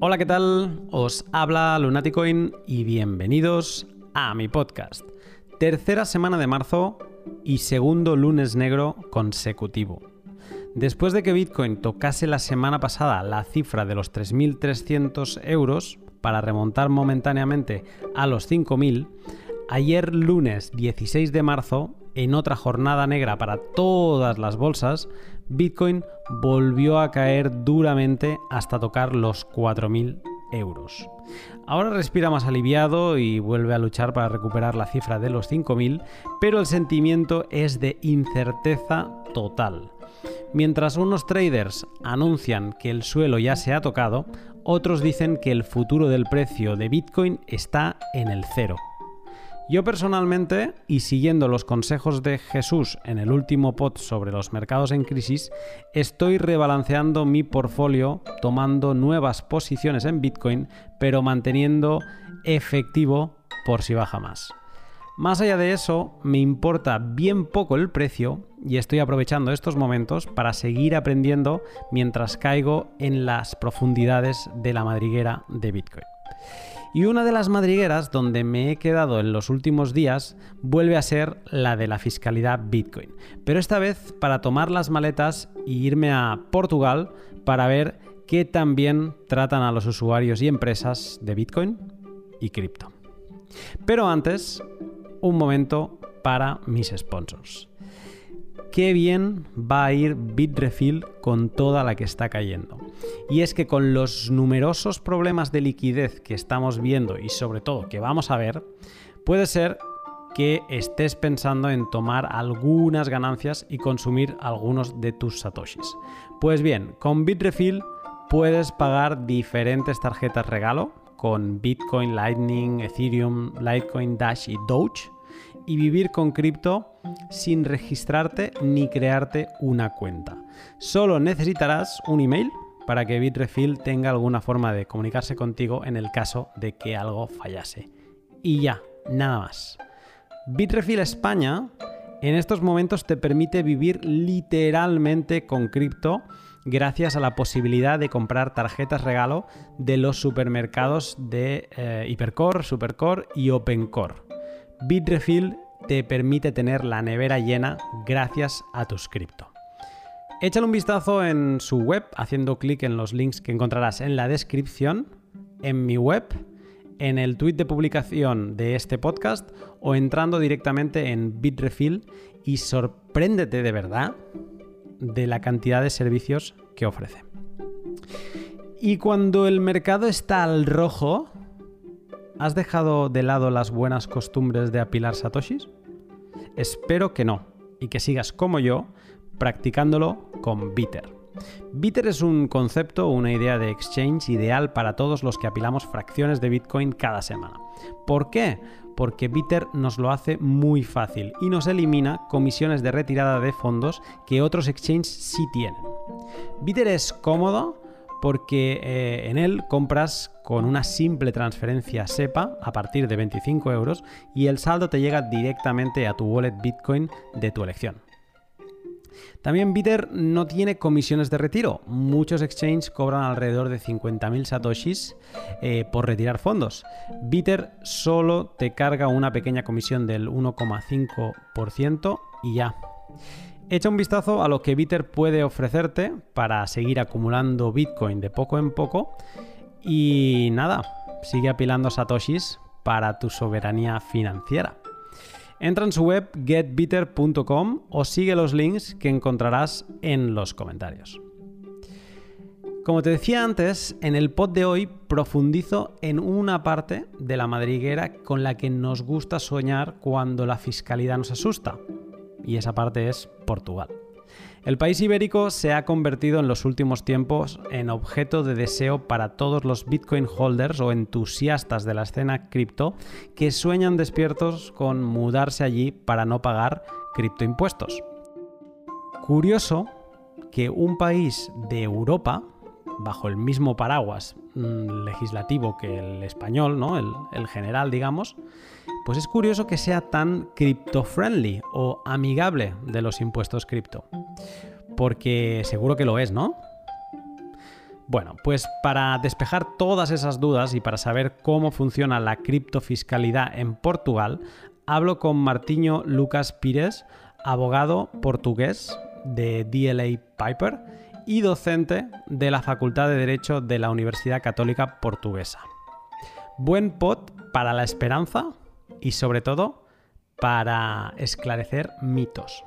Hola, ¿qué tal? Os habla Lunaticoin y bienvenidos a mi podcast. Tercera semana de marzo y segundo lunes negro consecutivo. Después de que Bitcoin tocase la semana pasada la cifra de los 3.300 euros para remontar momentáneamente a los 5.000, ayer lunes 16 de marzo, en otra jornada negra para todas las bolsas, Bitcoin volvió a caer duramente hasta tocar los 4.000 euros. Ahora respira más aliviado y vuelve a luchar para recuperar la cifra de los 5.000, pero el sentimiento es de incerteza total. Mientras unos traders anuncian que el suelo ya se ha tocado, otros dicen que el futuro del precio de Bitcoin está en el cero. Yo personalmente, y siguiendo los consejos de Jesús en el último pod sobre los mercados en crisis, estoy rebalanceando mi portfolio tomando nuevas posiciones en Bitcoin, pero manteniendo efectivo por si baja más. Más allá de eso, me importa bien poco el precio y estoy aprovechando estos momentos para seguir aprendiendo mientras caigo en las profundidades de la madriguera de Bitcoin. Y una de las madrigueras donde me he quedado en los últimos días vuelve a ser la de la fiscalidad Bitcoin. Pero esta vez para tomar las maletas e irme a Portugal para ver qué también tratan a los usuarios y empresas de Bitcoin y cripto. Pero antes, un momento para mis sponsors qué bien va a ir Bitrefill con toda la que está cayendo. Y es que con los numerosos problemas de liquidez que estamos viendo y sobre todo que vamos a ver, puede ser que estés pensando en tomar algunas ganancias y consumir algunos de tus satoshis. Pues bien, con Bitrefill puedes pagar diferentes tarjetas regalo con Bitcoin, Lightning, Ethereum, Litecoin, Dash y Doge y vivir con cripto sin registrarte ni crearte una cuenta. Solo necesitarás un email para que Bitrefill tenga alguna forma de comunicarse contigo en el caso de que algo fallase. Y ya, nada más. Bitrefill España en estos momentos te permite vivir literalmente con cripto gracias a la posibilidad de comprar tarjetas regalo de los supermercados de eh, Hipercore, Supercore y Opencore. Bitrefill te permite tener la nevera llena gracias a tus cripto. Échale un vistazo en su web haciendo clic en los links que encontrarás en la descripción, en mi web, en el tweet de publicación de este podcast o entrando directamente en Bitrefill y sorpréndete de verdad de la cantidad de servicios que ofrece. Y cuando el mercado está al rojo, ¿Has dejado de lado las buenas costumbres de apilar satoshis? Espero que no, y que sigas como yo practicándolo con Bitter. Bitter es un concepto una idea de exchange ideal para todos los que apilamos fracciones de Bitcoin cada semana. ¿Por qué? Porque Bitter nos lo hace muy fácil y nos elimina comisiones de retirada de fondos que otros exchanges sí tienen. Bitter es cómodo, porque eh, en él compras con una simple transferencia SEPA a partir de 25 euros y el saldo te llega directamente a tu wallet Bitcoin de tu elección. También Bitter no tiene comisiones de retiro. Muchos exchanges cobran alrededor de 50.000 satoshis eh, por retirar fondos. Bitter solo te carga una pequeña comisión del 1,5% y ya. Echa un vistazo a lo que Bitter puede ofrecerte para seguir acumulando Bitcoin de poco en poco y nada, sigue apilando satoshis para tu soberanía financiera. Entra en su web getbitter.com o sigue los links que encontrarás en los comentarios. Como te decía antes, en el pod de hoy profundizo en una parte de la madriguera con la que nos gusta soñar cuando la fiscalidad nos asusta, y esa parte es Portugal. El país ibérico se ha convertido en los últimos tiempos en objeto de deseo para todos los Bitcoin holders o entusiastas de la escena cripto que sueñan despiertos con mudarse allí para no pagar criptoimpuestos. Curioso que un país de Europa, bajo el mismo paraguas mm, legislativo que el español, ¿no? el general, digamos, pues es curioso que sea tan crypto-friendly o amigable de los impuestos cripto. Porque seguro que lo es, ¿no? Bueno, pues para despejar todas esas dudas y para saber cómo funciona la criptofiscalidad en Portugal, hablo con Martiño Lucas Pires, abogado portugués de DLA Piper y docente de la Facultad de Derecho de la Universidad Católica Portuguesa. Buen pot para la esperanza y sobre todo para esclarecer mitos.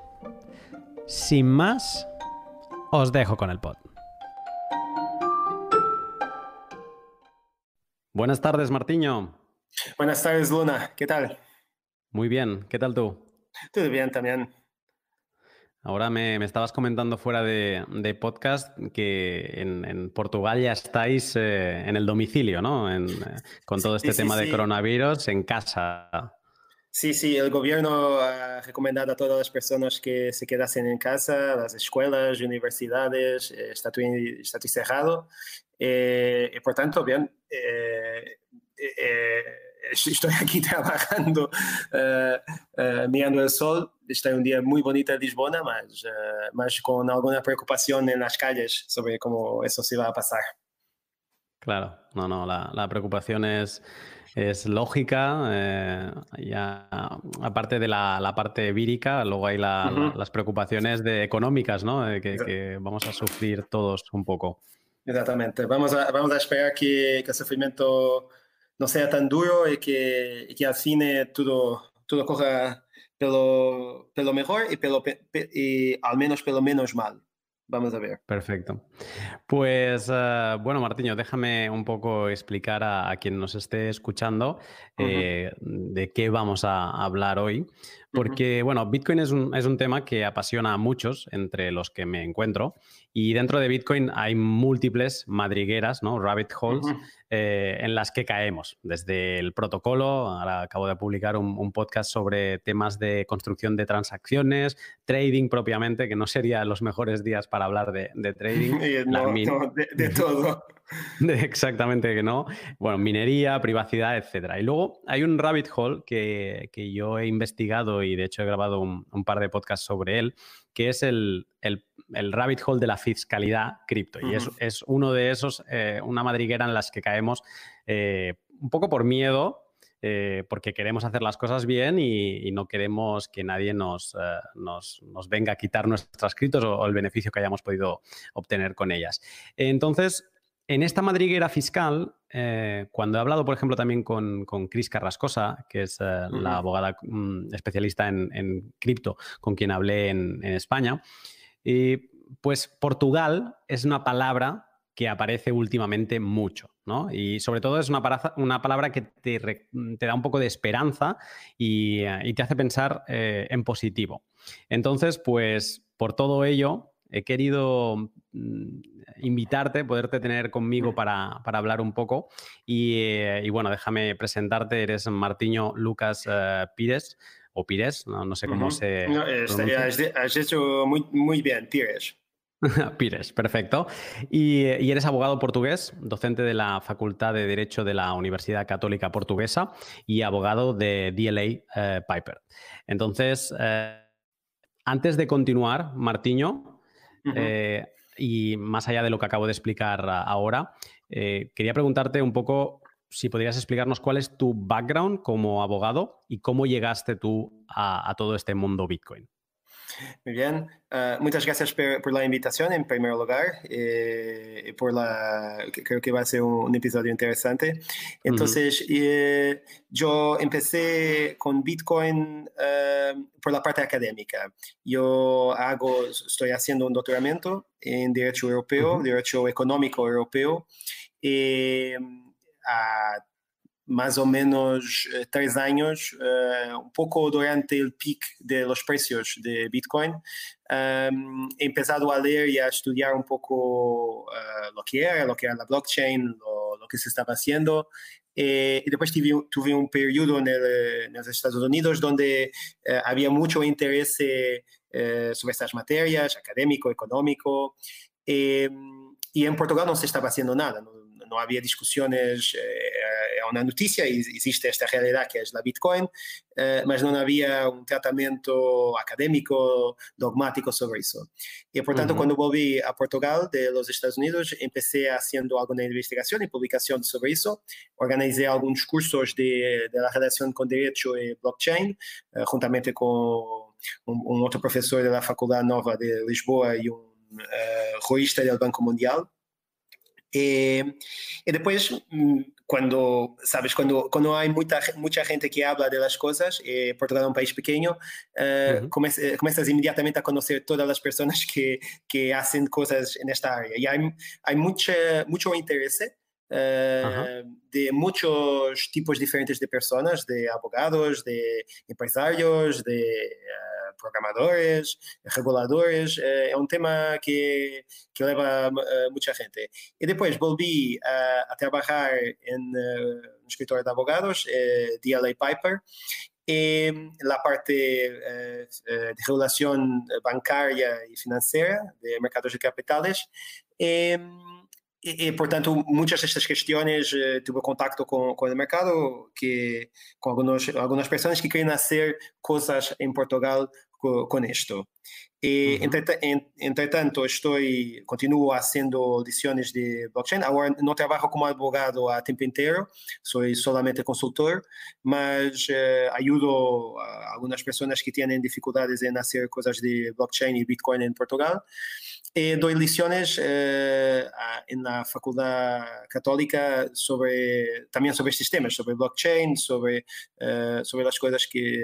Sin más, os dejo con el pod. Buenas tardes, Martiño. Buenas tardes, Luna. ¿Qué tal? Muy bien. ¿Qué tal tú? Todo bien también. Ahora me, estabas comentando fuera de, podcast que en, Portugal ya estáis eh, en el domicilio, ¿no? Eh, con todo este tema de coronavirus en casa. Sí, sí, el gobierno ha recomendado a todas las personas que se quedasen en casa, las escuelas, universidades, eh, está, está cerrado. y por tanto, bien, estoy aquí trabajando, mirando el sol está un día muy bonito en Lisbona, mas, uh, con alguna preocupación en las calles sobre cómo eso se va a pasar. Claro, no, no, la, la preocupación es, es lógica. Eh, ya, aparte de la, la, parte vírica, luego hay la, las preocupaciones de económicas, ¿no? que, que, vamos a sufrir todos un poco. Exactamente. Vamos a, vamos a esperar que, que el sufrimiento no sea tan duro y que, y que al fin todo, todo coja pelo, pelo mejor y, pelo, y al menos pelo menos mal. Vamos a ver. Perfecto. Pues uh, bueno, Martiño, déjame un poco explicar a, a quien nos esté escuchando eh, de qué vamos a hablar hoy. Porque, bueno, Bitcoin es un, es un, tema que apasiona a muchos entre los que me encuentro. Y dentro de Bitcoin hay múltiples madrigueras, ¿no? Rabbit holes, eh, en las que caemos. Desde el protocolo, ahora acabo de publicar un, podcast sobre temas de construcción de transacciones, trading propiamente, que no serían los mejores días para hablar de, trading. no, de, todo. exactamente que no. Bueno, minería, privacidad, etcétera. Y luego hay un rabbit hole que, que yo he investigado y de hecho he grabado un, par de podcasts sobre él, que es el, el, el, rabbit hole de la fiscalidad cripto. Y es, es, uno de esos, eh, una madriguera en las que caemos eh, un poco por miedo. Eh, porque queremos hacer las cosas bien y, no queremos que nadie nos, nos, nos, venga a quitar nuestras criptos o, el beneficio que hayamos podido obtener con ellas. Entonces, en esta madriguera fiscal, eh, cuando he hablado, por ejemplo, también con, con Cris Carrascosa, que es eh, la abogada mm, especialista en, cripto, con quien hablé en, España, pues Portugal es una palabra que aparece últimamente mucho, ¿no? Y sobre todo es una, una palabra que te, da un poco de esperanza y, eh, te hace pensar en positivo. Entonces, pues por todo ello, he querido mm, invitarte, poderte tener conmigo para, hablar un poco. Eh, y, bueno, déjame presentarte, eres Martiño Lucas uh, Pires, o Pires, no, sé cómo se... No, has, hecho muy, muy bien, Pires. Pires, perfecto. Y, eres abogado portugués, docente de la Facultad de Derecho de la Universidad Católica Portuguesa y abogado de DLA eh, Piper. Entonces, antes de continuar, Martiño, eh, y más allá de lo que acabo de explicar ahora, eh, quería preguntarte un poco si podrías explicarnos cuál es tu background como abogado y cómo llegaste tú a todo este mundo Bitcoin. Muy bien, uh, muchas gracias por, por, la invitación en primer lugar, eh, por la, creo que va a ser un, un episodio interesante. Entonces, uh -huh. eh, yo empecé con Bitcoin uh, por la parte académica. Yo hago, estoy haciendo un doctoramiento en Derecho Europeo, -huh. Derecho Económico Europeo. Eh, a más o menos eh, tres años, uh, un poco durante el pic de los precios de Bitcoin, um, empezado a leer y a estudiar un poco uh, lo que era, lo que era la blockchain, lo, que se estaba haciendo. Eh, y después tuve, tuve, un periodo en, los Estados Unidos donde había mucho interés sobre estas materias, académico, económico. y en Portugal no se estaba haciendo nada, não havia discussões, eh, eh, é uma notícia, existe esta realidade que é a Bitcoin, eh, mas não havia um tratamento acadêmico, dogmático sobre isso. E, portanto, uhum. quando voltei a Portugal, dos Estados Unidos, empecei fazendo alguma investigação e publicação sobre isso, organizei alguns cursos de, de relação com direito e blockchain, juntamente com um, um outro professor da Faculdade Nova de Lisboa e um uh, do Banco Mundial. Eh, y después, mm, cuando, sabes, cuando, cuando hay mucha, mucha gente que habla de las cosas, eh, Portugal es un país pequeño, uh, comienzas inmediatamente a conocer todas las personas que, que hacen cosas en esta área. Y hay, hay mucha, mucho interés uh, de muchos tipos diferentes de personas, de abogados, de empresarios, de programadores, reguladores, eh, é um tema que, que leva uh, muita gente. E depois volvi a, a trabalhar em uh, um escritório de advogados, uh, DLA Piper, e a parte de regulação bancária e financeira de mercados de capitais. E, e, portanto, muitas destas questões tive contato com, com o mercado, que, com alguns, algumas pessoas que querem fazer coisas em Portugal con, esto. Y entretanto, estoy, continúo haciendo de blockchain. Ahora no trabajo como abogado a tiempo entero, soy solamente consultor, mas eh, ayudo a algunas personas que tienen dificultades en hacer cosas de blockchain y Bitcoin en Portugal. Y doy lecciones eh, en la Facultad Católica sobre, también sobre sistemas, sobre blockchain, sobre, eh, sobre las cosas que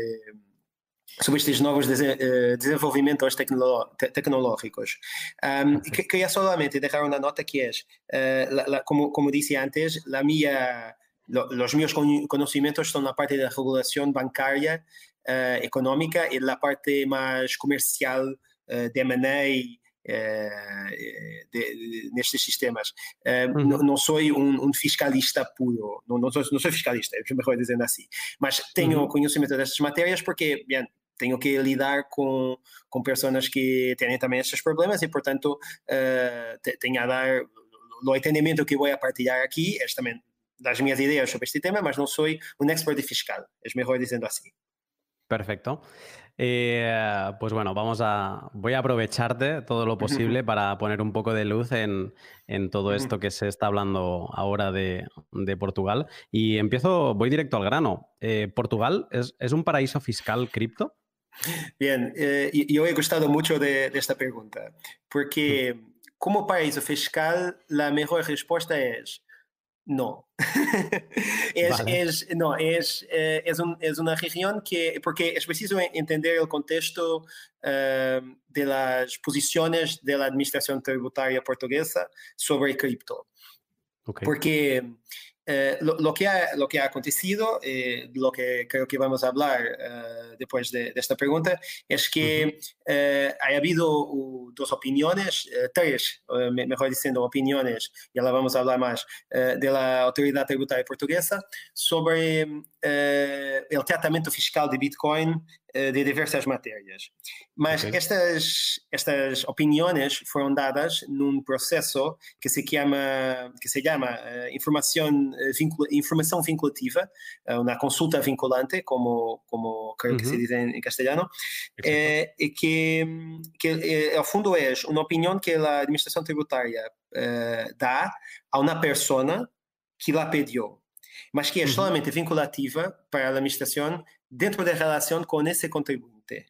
sobre estes novos eh, desenvolvimentos tecnológicos. Um, queria solamente deixar uma nota que é, uh, como, como disse antes, a minha, os meus conhecimentos estão na parte da regulação bancária, uh, econômica e na parte mais comercial uh, de M&A, de, de, nestes sistemas. Uh, uhum. não, sou um, um, fiscalista puro, não, não, sou, não sou fiscalista, é melhor dizendo assim, mas tenho uhum. conhecimento destas matérias porque, bem, tenho que lidar com, com pessoas que têm também esses problemas e, portanto, uh, tenho a dar o entendimento que vou a partilhar aqui, é também das minhas ideias sobre este tema, mas não sou um expert fiscal, é melhor dizendo assim. Perfecto. Eh, pues bueno, vamos a. Voy a aprovecharte todo lo posible para poner un poco de luz en, todo esto que se está hablando ahora de, Portugal. Y empiezo, voy directo al grano. Eh, ¿Portugal es, es, un paraíso fiscal cripto? Bien, eh, yo he gustado mucho de, esta pregunta, porque como paraíso fiscal la mejor respuesta es no. es, no, es, eh, es, es, una región que, porque es preciso entender el contexto eh, de las posiciones de la administración tributaria portuguesa sobre cripto. Porque eh, lo, que ha, lo que ha acontecido, eh, lo que creo que vamos a hablar eh, después de, esta pregunta, es que ha habido dos opiniones, tres, mejor diciendo, opiniones, y ahora vamos a hablar más, de la autoridad tributaria portuguesa sobre el tratamiento fiscal de Bitcoin de diversas matérias. Mas okay. estas, estas opiniões foram dadas num processo que se chama, que se chama uh, informação, vincul, informação vinculativa, uh, uma consulta vinculante, como, como uh -huh. que se diz em, em castelhano, é, e que, que é, ao fundo é uma opinião que a administração tributária uh, dá a uma pessoa que lá pediu mas que é solamente vinculativa para a administração dentro da relação com esse contribuinte.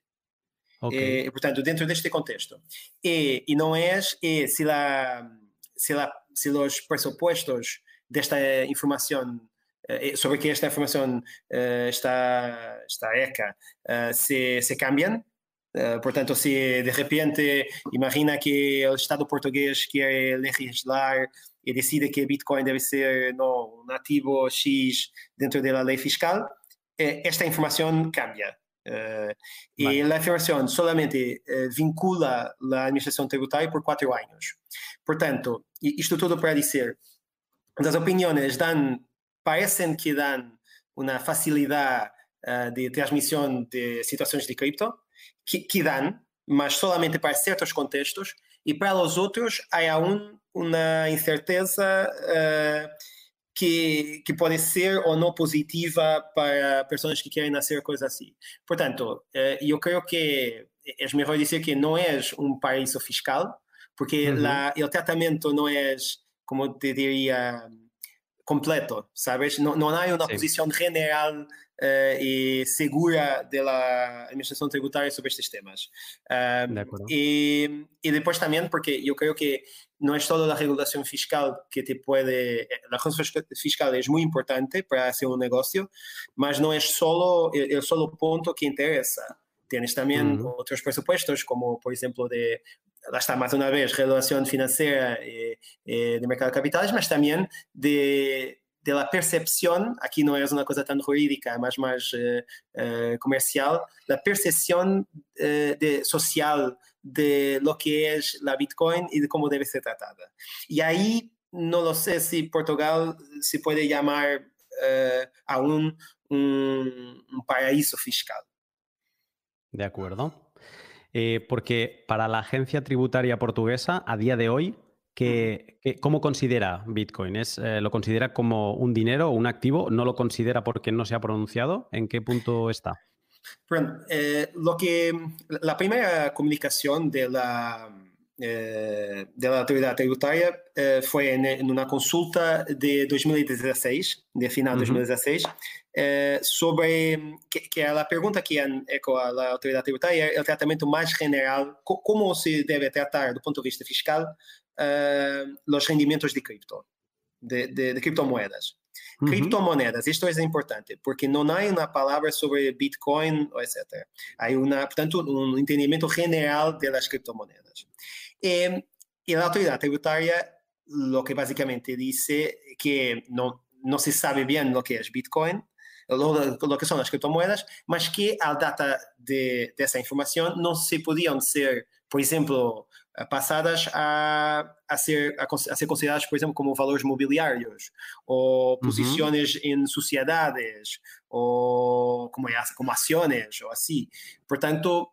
Okay. E, portanto, dentro deste contexto. E, e não é, e se, la, se, la, se os pressupostos desta informação eh, sobre que esta informação uh, está, está ECA uh, se, se cambiam, uh, portanto, se de repente imagina que o Estado português quer legislar e decide que Bitcoin deve ser no, um ativo X dentro da lei fiscal, é, esta informação cambia. Uh, a y solamente uh, vincula a administração tributária por quatro anos portanto isto tudo para dizer, as opiniões dan, que dão uma facilidade uh, de transmissão de situações de cripto, que, que, mas solamente para certos contextos, e para os outros há ainda uma incerteza eh, que, que pode ser ou não positiva para pessoas que querem fazer coisas assim. Portanto, uh, eu creio que é melhor dizer que não é um paraíso fiscal, porque uhum. la, o tratamento não é, como te diria, completo, sabes? Não, não há uma Sim. posição general uh, e segura da administração tributária sobre estes temas. Uh, e, e depois também, porque eu creio que no es solo la regulación fiscal que te puede, eh, la regulación fiscal es muy importante para hacer un negocio, mas no es solo el, el solo punto que interesa. Tienes también uh -huh. otros presupuestos, como por ejemplo de, está más una vez, regulación financiera eh, eh, de mercado de capitales, mas también de, de la percepción, aquí no es una cosa tan jurídica, más más eh, comercial, la percepción eh, de, social de lo que es la Bitcoin y de cómo debe ser tratada. Y ahí no lo sé si Portugal se puede llamar aún un, un paraíso fiscal. De acuerdo. porque para la agencia tributaria portuguesa, a día de hoy, ¿Cómo considera Bitcoin? ¿Es, eh, ¿Lo considera como un dinero o un activo? ¿No lo considera porque no se ha pronunciado? ¿En qué punto está? Bueno, eh, lo que, la primera comunicación de la, eh, de la autoridad tributaria fue en, una consulta de 2016, de final de 2016, sobre que, la pregunta que han hecho a la autoridad tributaria el tratamiento más general, cómo se debe tratar do ponto de vista fiscal uh, los rendimientos de cripto, de, de, de criptomoedas. Uhum. Criptomonedas, isto é importante, porque não há uma palavra sobre Bitcoin, etc. Há, uma, portanto, um entendimento general das criptomonedas. E, e a autoridade tributária, o que basicamente diz que não, não se sabe bem o que é Bitcoin, o que são as criptomoedas, mas que, à data de, dessa informação, não se podiam ser, por exemplo, passadas a, a, ser, a, a, ser consideradas, por exemplo, como valores mobiliários, ou posições uhum. em sociedades, ou como, como ações, ou assim. Portanto,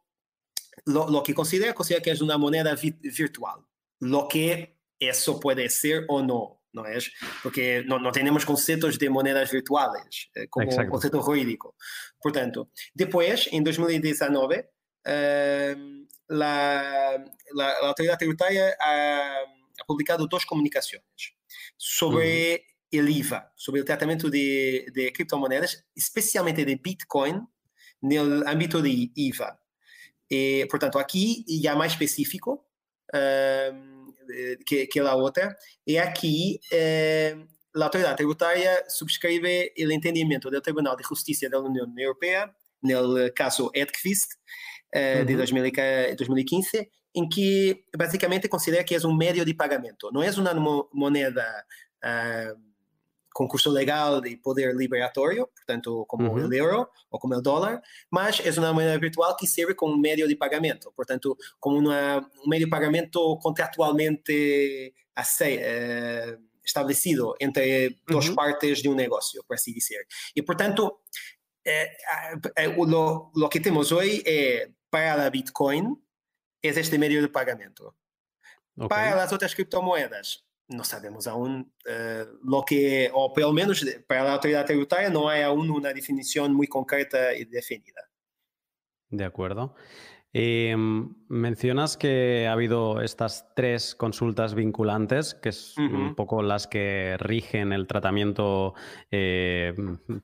lo, lo que considera, considera que é uma moneda vi, virtual. Lo que isso pode ser ou não, não é? Porque não, não temos conceitos de moedas virtuais, eh, como Exacto. conceito jurídico. Portanto, depois, em 2019, uh, la, la, la autoridad tributaria ha, ha, publicado dos comunicaciones sobre uh el IVA, sobre el tratamiento de, de criptomonedas, especialmente de Bitcoin, en el ámbito de IVA. Eh, por tanto, aquí ya más específico uh, que, que, la otra, y aquí eh, la autoridad tributaria subscribe el entendimiento del Tribunal de Justicia de la Unión Europea, en el caso Edquist, uh, de 2015, em que basicamente considera que é um meio de pagamento, não é uma moeda uh, com curso legal de poder liberatório, portanto, como uhum. o euro ou como o dólar, mas é uma moeda virtual que serve como meio de pagamento, portanto, como uma, um meio de pagamento contratualmente aceito, uh, estabelecido entre duas uhum. partes de um negócio, por assim dizer. E, portanto, eh, eh, lo, lo, que temos hoje é para Bitcoin é este meio de pagamento. Okay. Para as outras criptomoedas, não sabemos aún uh, eh, que, é, ou pelo menos para a autoridade tributária, não há aún uma definição muito concreta e definida. De acordo. Eh, mencionas que ha habido estas tres consultas vinculantes, que es uh -huh. un poco las que rigen el tratamiento eh,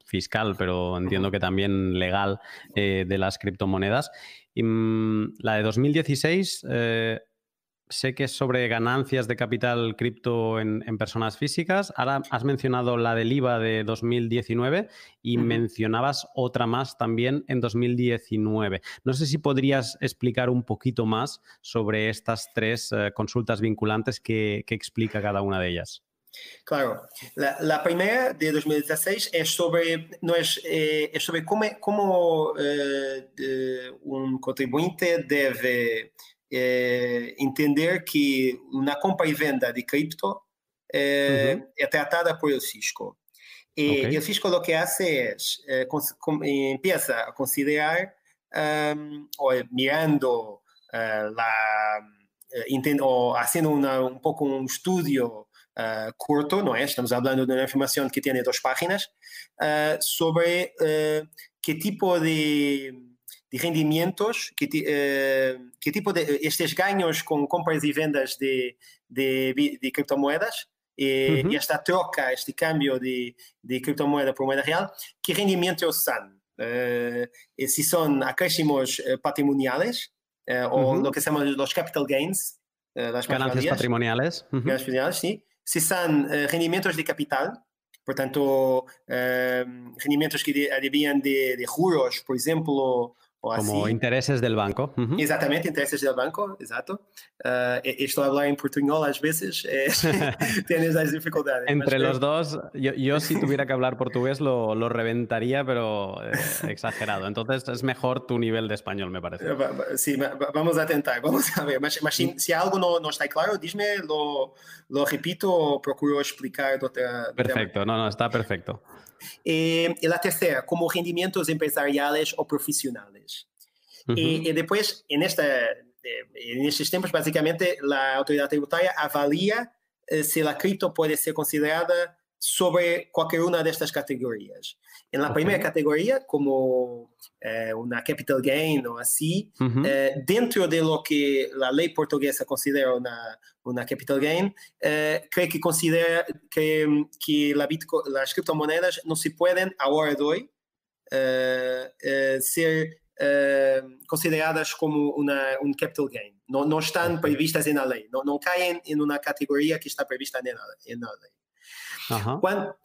fiscal, pero entiendo que también legal eh, de las criptomonedas. Y, mm, la de 2016, eh, sé que es sobre ganancias de capital cripto en, en, personas físicas. Ahora has mencionado la del IVA de 2019 y uh -huh. mencionabas otra más también en 2019. No sé si podrías explicar un poquito más sobre estas tres eh, consultas vinculantes que, que explica cada una de ellas. Claro, la, la, primera de 2016 es sobre, no es, eh, es sobre cómo, cómo eh, un contribuyente debe é, entender que na compra e venda de cripto é, uhum. é tratada por o Cisco. E, okay. É, e, o Cisco o que faz é, é começa a considerar, um, ou mirando é, uh, lá, é, entendo, ou fazendo um pouco um estudo uh, curto, não é? Estamos falando de uma informação que tem duas páginas, uh, sobre uh, que tipo de de rendimentos, que, que, tipo de estes ganhos com compras e vendas de, de, de criptomoedas, e, uhum. esta troca, este câmbio de, de criptomoeda por moeda real, que rendimentos são? se são acréscimos patrimoniais, ou lo que se llama los capital gains, las ganancias patrimoniales. Uh -huh. Ganancias patrimoniales, sí. Si son uh, rendimentos de capital, portanto, uh, rendimentos que debían de, de juros, por ejemplo, Como intereses del banco. Exatamente, intereses del banco, exato. Uh, estou a às vezes, eh, tienes las dificultades. Entre los dos, yo, yo, si tuviera que hablar portugués lo, lo reventaría, pero eh, exagerado. Entonces es mejor tu nivel de español, me parece. Sí, vamos a tentar, vamos a ver. Mas, mas si, si, algo no, no, está claro, dime, lo, lo repito o procuro explicar. De otra, perfecto, no, no, está perfecto. E, e a terceira, como rendimentos empresariais ou profissionais. Uhum. E, e, depois, é, nestes tempos, basicamente, a autoridade tributária avalia eh, se a cripto pode ser considerada sobre qualquer uma destas categorias. Na okay. primeira categoria, como eh, uma capital gain ou assim, uhum. eh, dentro de lo que a lei portuguesa considera uma, uma capital gain, eh, creio que considera que, que la Bitcoin, as criptomoedas não se podem, a hora de hoje, eh, eh, ser eh, consideradas como uma, um capital gain. Não, não estão previstas na lei, não, não caem em uma categoria que está prevista na lei. Ajá.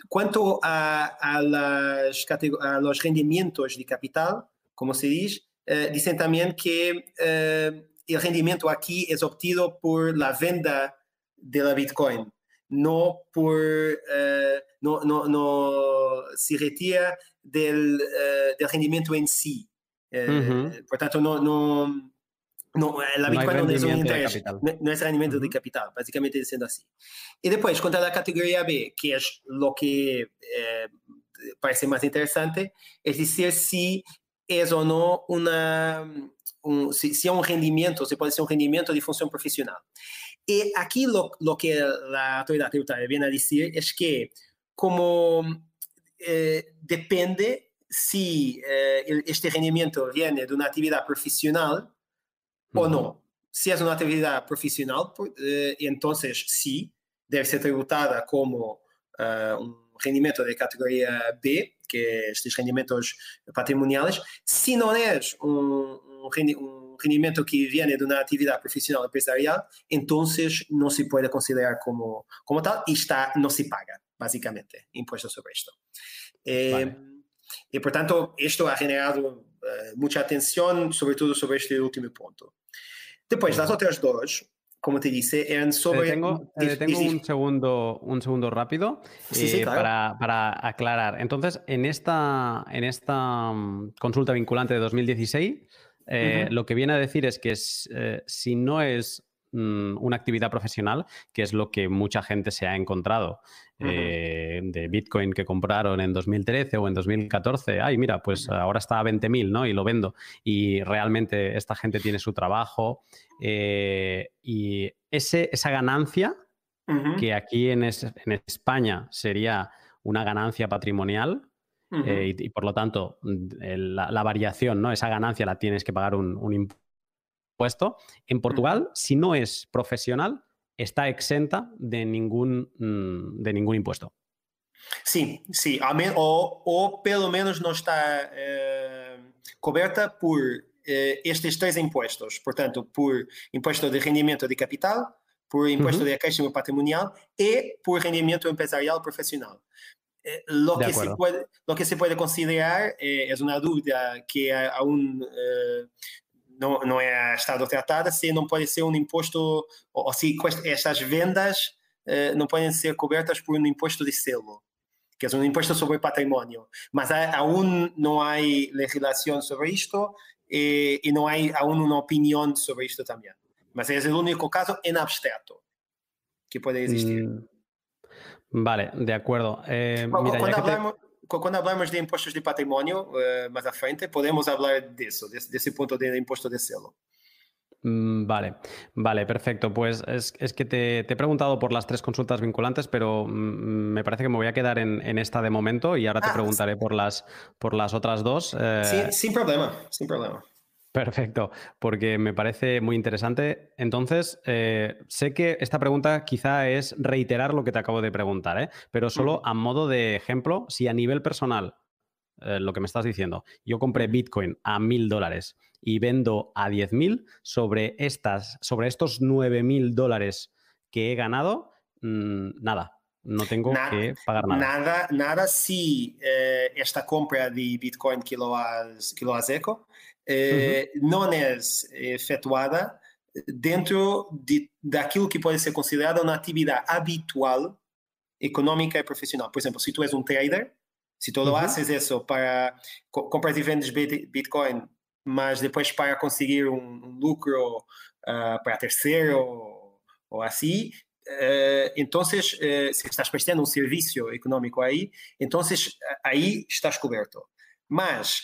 Quanto a, a, las, a, los rendimientos de capital, como se dice, eh, dicen también que eh, el rendimiento aquí es obtenido por la venta de la Bitcoin, no por, eh, no, no, no se retira del, del rendimiento en sí. Uh -huh. Por tanto, no, no, Bitcoin no, no es un interés, no, es rendimiento uh -huh. de capital, básicamente diciendo así. Y después, contra la categoría B, que es lo que eh, parece más interesante, es decir, si es o no una, un, si, si, es un rendimiento, si puede ser un rendimiento de función profesional. Y aquí lo, lo que la autoridad tributaria viene a decir es que como eh, depende si eh, este rendimiento viene de una actividad profesional, o no. Si es una actividad profesional, eh, entonces sí, debe ser tributada como uh, un rendimiento de categoría B, que estos rendimentos patrimoniales. Si no es un, un, un, rendimiento que viene de una actividad profesional empresarial, entonces no se puede considerar como, como tal y está, no se paga, básicamente, impuestos sobre esto. Eh, vale. Y por tanto, esto ha generado uh, mucha atención, sobre todo sobre este último punto. Depois, las otras dos, como te dice, eran sobre... Tengo, tengo un, segundo, un segundo rápido sí, sí, eh, claro. para, para, aclarar. Entonces, en esta, en esta um, consulta vinculante de 2016, eh, uh -huh. lo que viene a decir es que eh, si no es mm, una actividad profesional, que es lo que mucha gente se ha encontrado uh -huh. eh, de Bitcoin que compraron en 2013 o en 2014. Ay, mira, pues ahora está a 20.000, ¿no? Y lo vendo. Y realmente esta gente tiene su trabajo. Eh, y ese, esa ganancia, uh -huh. que aquí en, es, en, España sería una ganancia patrimonial, uh -huh. eh, y, y, por lo tanto el, la, la, variación, ¿no? esa ganancia la tienes que pagar un, un impuesto. En Portugal, si no es profesional, está exenta de ningún, mm, de ningún impuesto. Sí, sí, o, o pelo menos no está eh, coberta por eh, estes três impostos. Portanto, por imposto de rendimento de capital, por imposto uh -huh. de acréscimo patrimonial e por rendimento empresarial profissional. Eh, lo, que se puede, lo que se puede considerar eh, es una duda que aún eh, no, no ha estado tratada, se não pode ser um imposto, ou, se essas vendas não podem ser cobertas por um imposto de selo, que é um imposto sobre patrimônio. Mas aún não há legislação sobre isto e, e não há aún uma opinião sobre isto também. Mas é o único caso em abstrato que pode existir. Mm, vale, de acuerdo. Eh, quando, mira, quando, hablamos, te... quando, hablamos, de impostos de patrimônio uh, mais à frente, podemos falar disso, desse, ponto de imposto de selo. Mm, vale, vale, perfecto. Pues es, que te, he preguntado por las tres consultas vinculantes, pero mm, me parece que me voy a quedar en, esta de momento y ahora te ah, preguntaré por las, por las otras dos. Eh. sin problema, sin problema. Perfecto, porque me parece muy interesante. Entonces, eh, sé que esta pregunta quizá es reiterar lo que te acabo de preguntar, ¿eh? pero solo a modo de ejemplo, si a nivel personal, eh, lo que me estás diciendo, yo compré Bitcoin a mil dólares y vendo a diez mil, sobre, estas, sobre estos nueve mil dólares que he ganado, mm, nada, no tengo que pagar nada. Nada, nada si esta compra de Bitcoin que lo has, que lo has hecho eh, não é efetuada dentro de, daquilo que pode ser considerado uma atividade habitual econômica e profissional. Por exemplo, se tu és um trader, se tu lo haces isso para compras e vendes Bitcoin, mas depois para conseguir um, lucro uh, para terceiro ou, ou assim, uh, então uh, se estás prestando um serviço econômico aí, então aí estás coberto. Mas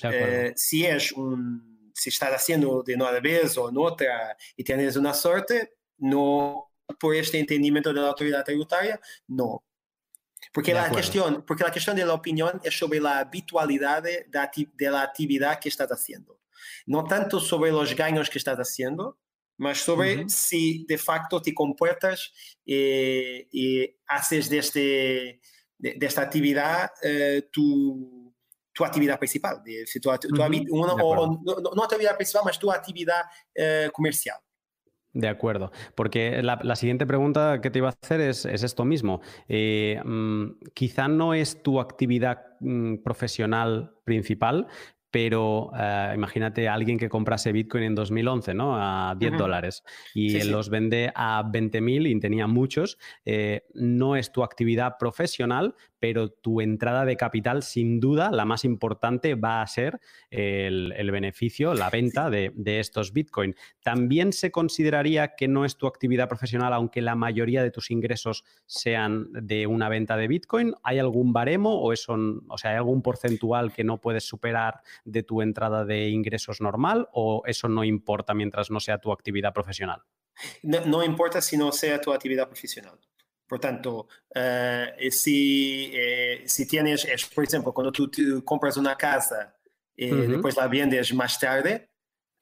se és um si estás haciendo de una vez o en otra y tienes una suerte, no por este entendimiento de la autoridad tributaria, no. Porque la, cuestión, porque la cuestión de la opinión es sobre la habitualidad de, de, la actividad que estás haciendo. No tanto sobre los ganos que estás haciendo, mas sobre si de facto te comportas y, y haces de, este, de, de esta actividad eh, tu tu actividad principal, de, tu, tu, uh -huh. una, o, no, no, actividad principal, mas tu actividad eh, comercial. De acuerdo, porque la, la, siguiente pregunta que te iba a hacer es, es esto mismo. Eh, mmm, quizá no es tu actividad mmm, profesional principal, pero uh, imagínate a alguien que comprase Bitcoin en 2011, ¿no? A 10 uh -huh. dólares y sí, los vende a 20.000 y tenía muchos. Eh, no es tu actividad profesional, pero tu entrada de capital, sin duda, la más importante va a ser el, el beneficio, la venta de, de, estos Bitcoin. ¿También se consideraría que no es tu actividad profesional, aunque la mayoría de tus ingresos sean de una venta de Bitcoin? ¿Hay algún baremo o, eso, o sea, hay algún porcentual que no puedes superar de tu entrada de ingresos normal o eso no importa mientras no sea tu actividad profesional? No, no importa si no sea tu actividad profesional. Portanto, uh, eh, eh, se, eh, se tienes, es, por exemplo, quando tu compras uma casa e depois la vendes mais tarde,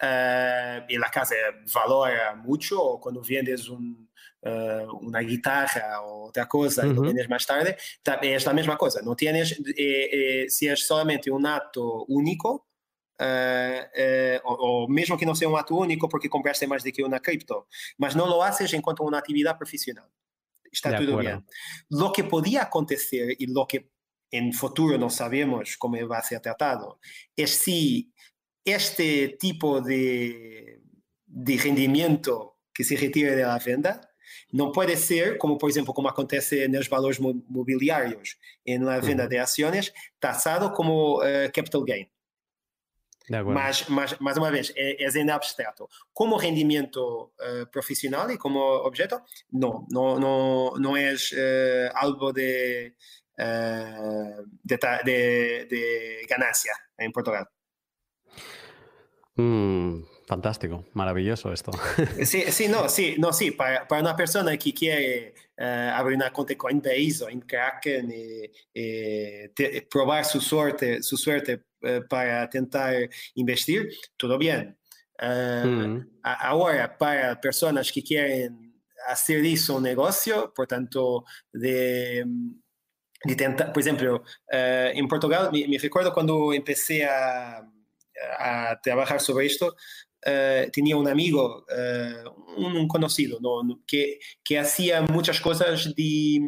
uh, e a casa valora muito, ou quando vendes um, uh, uma guitarra ou outra coisa e lo vendes mais tarde, tá, é a mesma coisa. Não tienes, eh, eh, se é somente um ato único, Uh, ou, ou, mesmo que não seja um ato único, porque compraste mais do que uma cripto, mas não lo haces enquanto uma atividade profissional está todo bien. Lo que podía acontecer y lo que en futuro no sabemos cómo va a ser tratado es si este tipo de, de rendimiento que se retire de la venda no puede ser, como por ejemplo, como acontece en los valores mobiliarios, en la venda de acciones, tasado como uh, capital gain. Mas, mas, mais uma vez, é, é em abstrato. Como rendimento uh, profissional e como objeto, não, não, não, não é uh, algo de, uh, de, de, de ganância em Portugal. Mm, fantástico, maravilloso esto. Sí, sí, no, sí, no, sí, para, para una persona que quiere uh, abrir una cuenta Coinbase o en Kraken y, y te, probar su suerte, su suerte eh, para tentar investir, tudo bem. Uh, uhum. Agora, para pessoas que querem fazer isso um negócio, portanto, de, de tentar, por exemplo, uh, em Portugal, me, recordo quando comecei a, a trabalhar sobre isto, Uh, tinha um amigo, uh, um conhecido, que, que fazia muitas coisas de.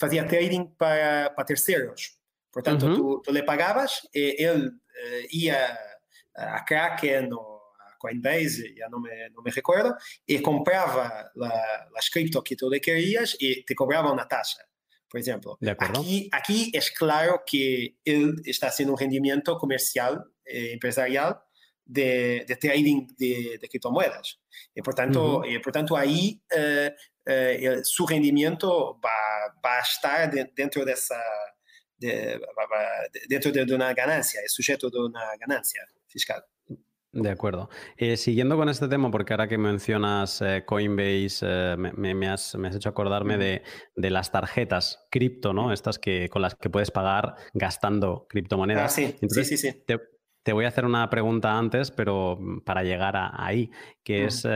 fazia trading para, para terceiros. Portanto, uhum. tu, tu, lhe pagavas, ele eh, ia eh, a Kraken ou a Coinbase, já não me, não me recordo, e comprava la, as cripto que tu lhe querias e te cobrava uma taxa. Por exemplo, aqui, aqui é claro que ele está haciendo um rendimento comercial, eh, empresarial, de, de, trading de, de criptomoedas. E, portanto, uhum. e, portanto aí eh, eh seu rendimento vai estar dentro dessa de, dentro de, una ganancia, es sujeto de una ganancia fiscal. De acuerdo. Eh, siguiendo con este tema, porque ahora que mencionas eh, Coinbase, eh, me, has, hecho acordarme de, las tarjetas cripto, ¿no? Estas que, con las que puedes pagar gastando criptomonedas. Ah, sí, sí, sí, sí. Te, voy a hacer una pregunta antes, pero mm, para llegar ahí, que es,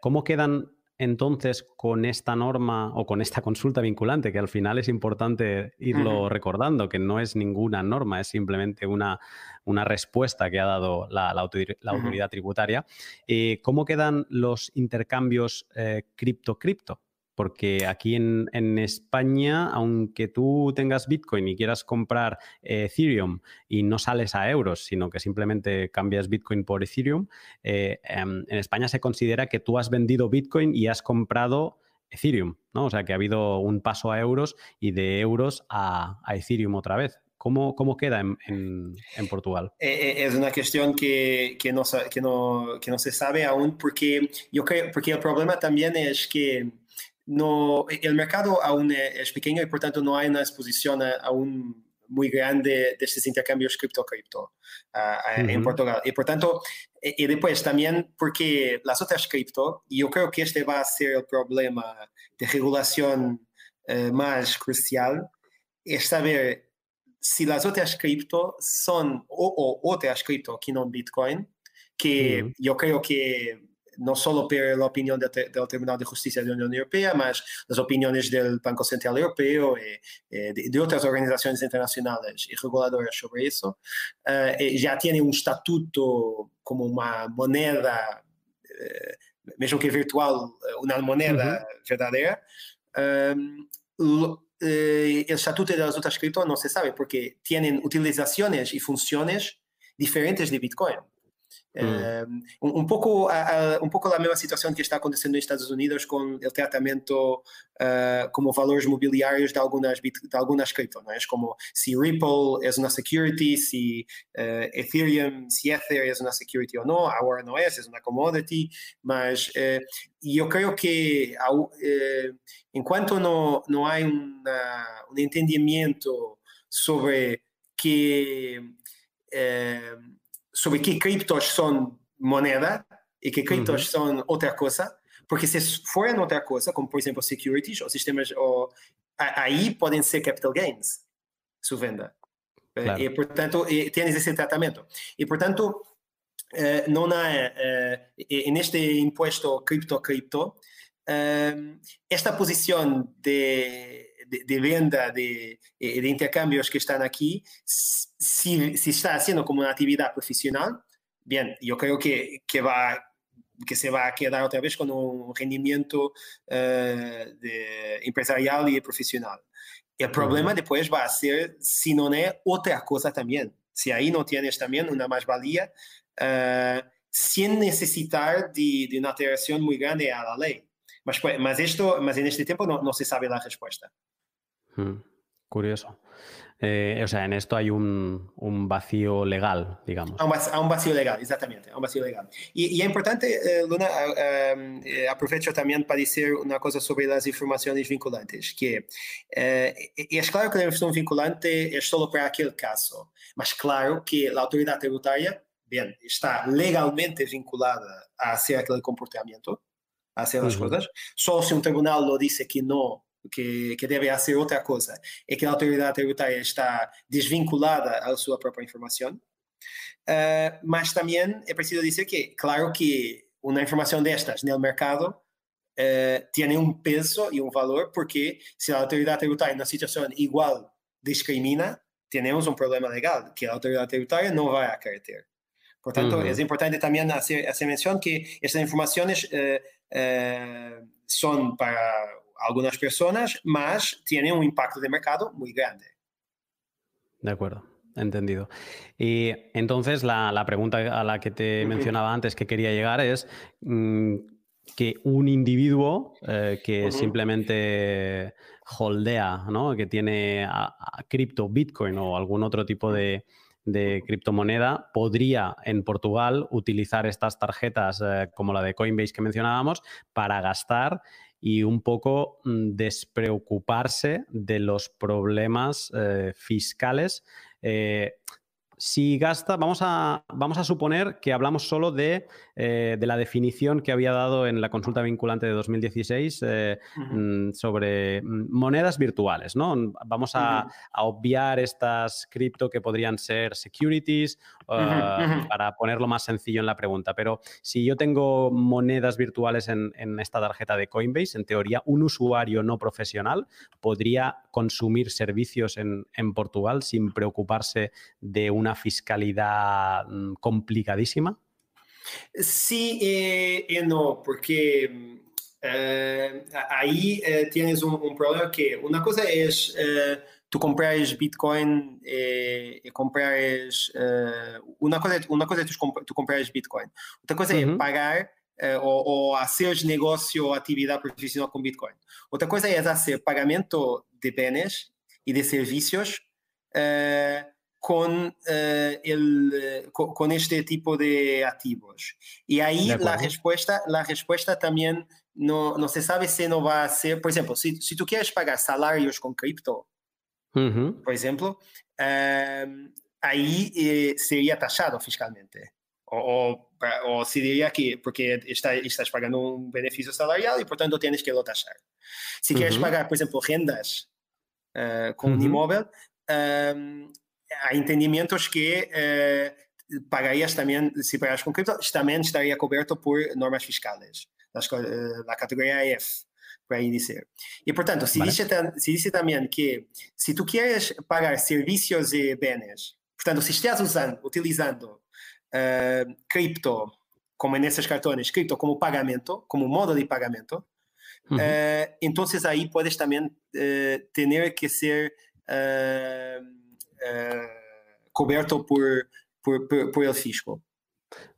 ¿cómo quedan entonces con esta norma o con esta consulta vinculante, que al final es importante irlo recordando, que no es ninguna norma, es simplemente una, una respuesta que ha dado la, autoridad tributaria, eh, ¿cómo quedan los intercambios eh, cripto-cripto? Porque aquí en, España, aunque tú tengas Bitcoin y quieras comprar eh, Ethereum y no sales a euros, sino que simplemente cambias Bitcoin por Ethereum, eh, em, en España se considera que tú has vendido Bitcoin y has comprado Ethereum, ¿no? O sea que ha habido un paso a euros y de euros a, Ethereum otra vez. ¿Cómo, cómo queda en, Portugal? Eh, es una cuestión que, que, no, que, no, que no se sabe aún porque yo creo, porque el problema también es que no, el mercado aún es pequeño y por tanto no hay una exposición aún muy grande de estos intercambios cripto-cripto en Portugal. Y por tanto, y después también porque las otras cripto, yo creo que este va a ser el problema de regulación eh, más crucial, es saber si las otras cripto son o, otras cripto que no Bitcoin, que yo creo que no solo por la opinión del, Tribunal de Justicia de la Unión Europea, mas las opiniones del Banco Central Europeo y, eh, eh, de, otras organizaciones internacionales y reguladoras sobre eso, eh, ya tiene un estatuto como una moneda, mesmo que virtual, una moneda verdadera. Em, el estatuto de las otras no se sabe porque tienen utilizaciones y funciones diferentes de Bitcoin. Hum. Eh, um, um, pouco a, a, um pouco a mesma situação que está acontecendo nos Estados Unidos com o tratamento uh, como valores mobiliários de algumas, de algumas cripto, não é? como se Ripple é uma security, se uh, Ethereum, se Ether é uma security ou não, agora não é, é uma commodity, mas uh, e eu creio que enquanto não, não há uma, um entendimento sobre que sobre que criptos são moneda e que criptos uhum. são outra coisa, porque se forem outra coisa, como por exemplo securities ou sistemas, ou, aí podem ser capital gains, sua venda. Eh, claro. E portanto, e, tens esse tratamento. E portanto, Uh, não há uh, neste imposto cripto cripto esta posição de de, venta de, de, intercambios que están aquí, si, si, está haciendo como una actividad profesional, bien, yo creo que, que, va, que se va a quedar otra vez con un rendimiento eh, de empresarial y profesional. El problema después va a ser si no es otra cosa también. Si ahí no tienes también una más-valía, uh, sin necesitar de, de, una alteración muy grande a la ley. Mas, mas, esto, mas en este tiempo no, no se sabe la respuesta. Hmm, curioso. Eh, o sea, en esto hay un, vacío legal, digamos. A un, vacío, legal, exactamente, a un vacío legal. Y, es importante, eh, Luna, em, eh, aprovecho también para decir una cosa sobre las informaciones vinculantes, que es claro que la información vinculante es solo para aquel caso, mas claro que la autoridad tributaria, bien, está legalmente vinculada a hacer aquel comportamiento, a hacer las cosas, solo si un tribunal lo dice que no que, que, deve hacer outra coisa é que a autoridade tributária está desvinculada à sua própria informação. Uh, mas também é preciso dizer que, claro que uma informação destas no mercado uh, tem um peso e um valor, porque se a autoridade tributária, na situação igual, discrimina, temos um problema legal, que a autoridade tributária não vai acarreter. Portanto, uhum. é importante também fazer, menção que essas informações uh, são para algunas personas, más tiene un impacto de mercado muy grande. De acuerdo, entendido. Y entonces la, pregunta a la que te mencionaba antes que quería llegar es mm, que un individuo eh, que simplemente holdea, ¿no? que tiene cripto, Bitcoin o algún otro tipo de, criptomoneda podría en Portugal utilizar estas tarjetas eh, como la de Coinbase que mencionábamos para gastar y un poco mm, despreocuparse de los problemas eh, fiscales. Eh, si gasta, vamos a, vamos a suponer que hablamos solo de, eh, la definición que había dado en la consulta vinculante de 2016 eh, mm, sobre mm, monedas virtuales, ¿no? Vamos a, obviar estas cripto que podrían ser securities ah, para ponerlo más sencillo en la pregunta. Pero si yo tengo monedas virtuales en, esta tarjeta de Coinbase, en teoría un usuario no profesional podría consumir servicios en, en Portugal sin preocuparse de un una fiscalidad mm, complicadísima? Sí y eh, no, porque mm, eh, ahí eh, tienes un, problema que una cosa es tú compras Bitcoin y compras una cosa una cosa es tú, compras Bitcoin. Otra cosa es pagar o, o, hacer negocio o actividad profesional con Bitcoin. Otra cosa es hacer pagamento de bienes y de servicios con, uh, el, con, con, este tipo de activos. Y ahí la respuesta, la respuesta también no, no se sabe si no va a ser, por ejemplo, si, si tú quieres pagar salarios con cripto, uh -huh. por ejemplo, uh, ahí eh, sería taxado fiscalmente. O, o, o, se diría que porque está, estás pagando un beneficio salarial y por tanto tienes que lo taxar. Si uh -huh. quieres pagar, por ejemplo, rendas uh, con un inmóvil, um, hay entendimientos que eh, pagarías también, si pagas con cripto, también estaría cubierto por normas fiscales, las, eh, la categoría F, por ahí dice. Y por tanto, si, vale. dice, si dice también que si tú quieres pagar servicios y bienes, por tanto, si estás usando, utilizando eh, cripto, como en esos cartones, cripto como pagamento, como modo de pagamento, uh -huh. eh, entonces ahí puedes también eh, tener que ser eh, cubierto por, por, por, el fisco.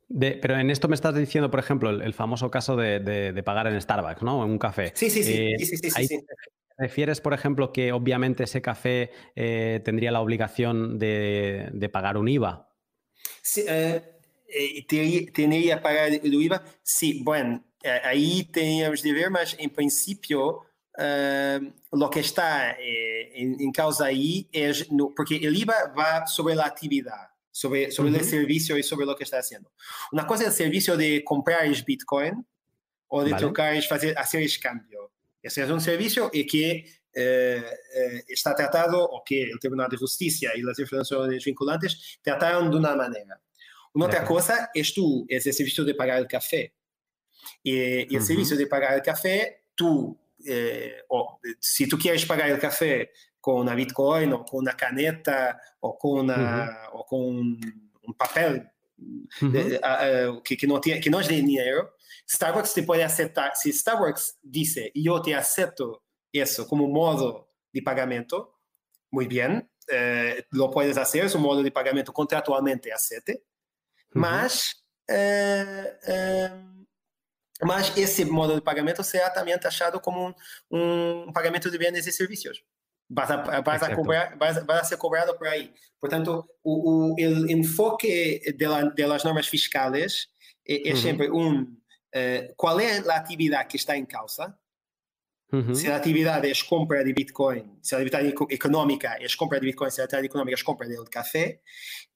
De, pero en esto me estás diciendo, por ejemplo, el, el famoso caso de, de, de, pagar en Starbucks, ¿no? En un café. Sí, sí, sí. Eh, sí, sí, sí, sí. ¿Refieres, por ejemplo, que obviamente ese café eh, tendría la obligación de, de, pagar un IVA? Sí, eh, tendría que pagar el IVA. Sí, bueno, ahí teníamos de ver, mas en principio Uh, o que está em, causa aí é no, porque o IVA vai sobre a atividade, sobre, sobre uhum. o serviço e sobre o que está fazendo. Uma coisa é o serviço de comprar Bitcoin ou de vale. trocar, fazer, fazer câmbio. Esse é um serviço e que está tratado, ou que o Tribunal de Justiça e as informações vinculantes trataram de uma maneira. Uma outra coisa é tu, esse serviço de pagar o café. E, e o serviço de pagar o café, tu eh, o si tú quieres pagar el café con una Bitcoin o con una caneta o con, una, uh -huh. o con un papel uh -huh. de, uh, que, que, no tiene, que no es de dinero, Starbucks te puede aceptar. Si Starbucks dice, yo te acepto eso como modo de pagamento, muy bien, eh, lo puedes hacer, es un modo de pagamento contratualmente acepte, mas eh, eh mas esse modo de pagamento será também taxado como um, um pagamento de bens e serviços. Vas a, vas a, cobrar, vas, vas a ser cobrado por aí. Portanto, o, o enfoque de, la, de las normas fiscales é, é sempre um, uh, qual é a atividade que está em causa, Uhum. Se a atividade é compra de Bitcoin, se a atividade econômica é compra de Bitcoin, se a atividade econômica é compra de café,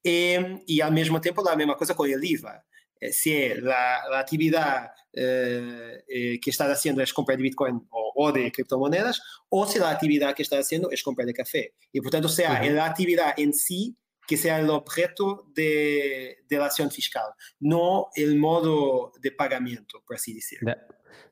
e, e ao mesmo tempo a mesma coisa com o IVA. Eh, si la, la actividad eh, eh, que está haciendo es compra de Bitcoin o, o, de criptomonedas, o si la actividad que está haciendo es compra de café. Y por tanto, sea uh -huh. la actividad en sí que sea el objeto de, de, la acción fiscal, no el modo de pagamiento, por así decirlo. De,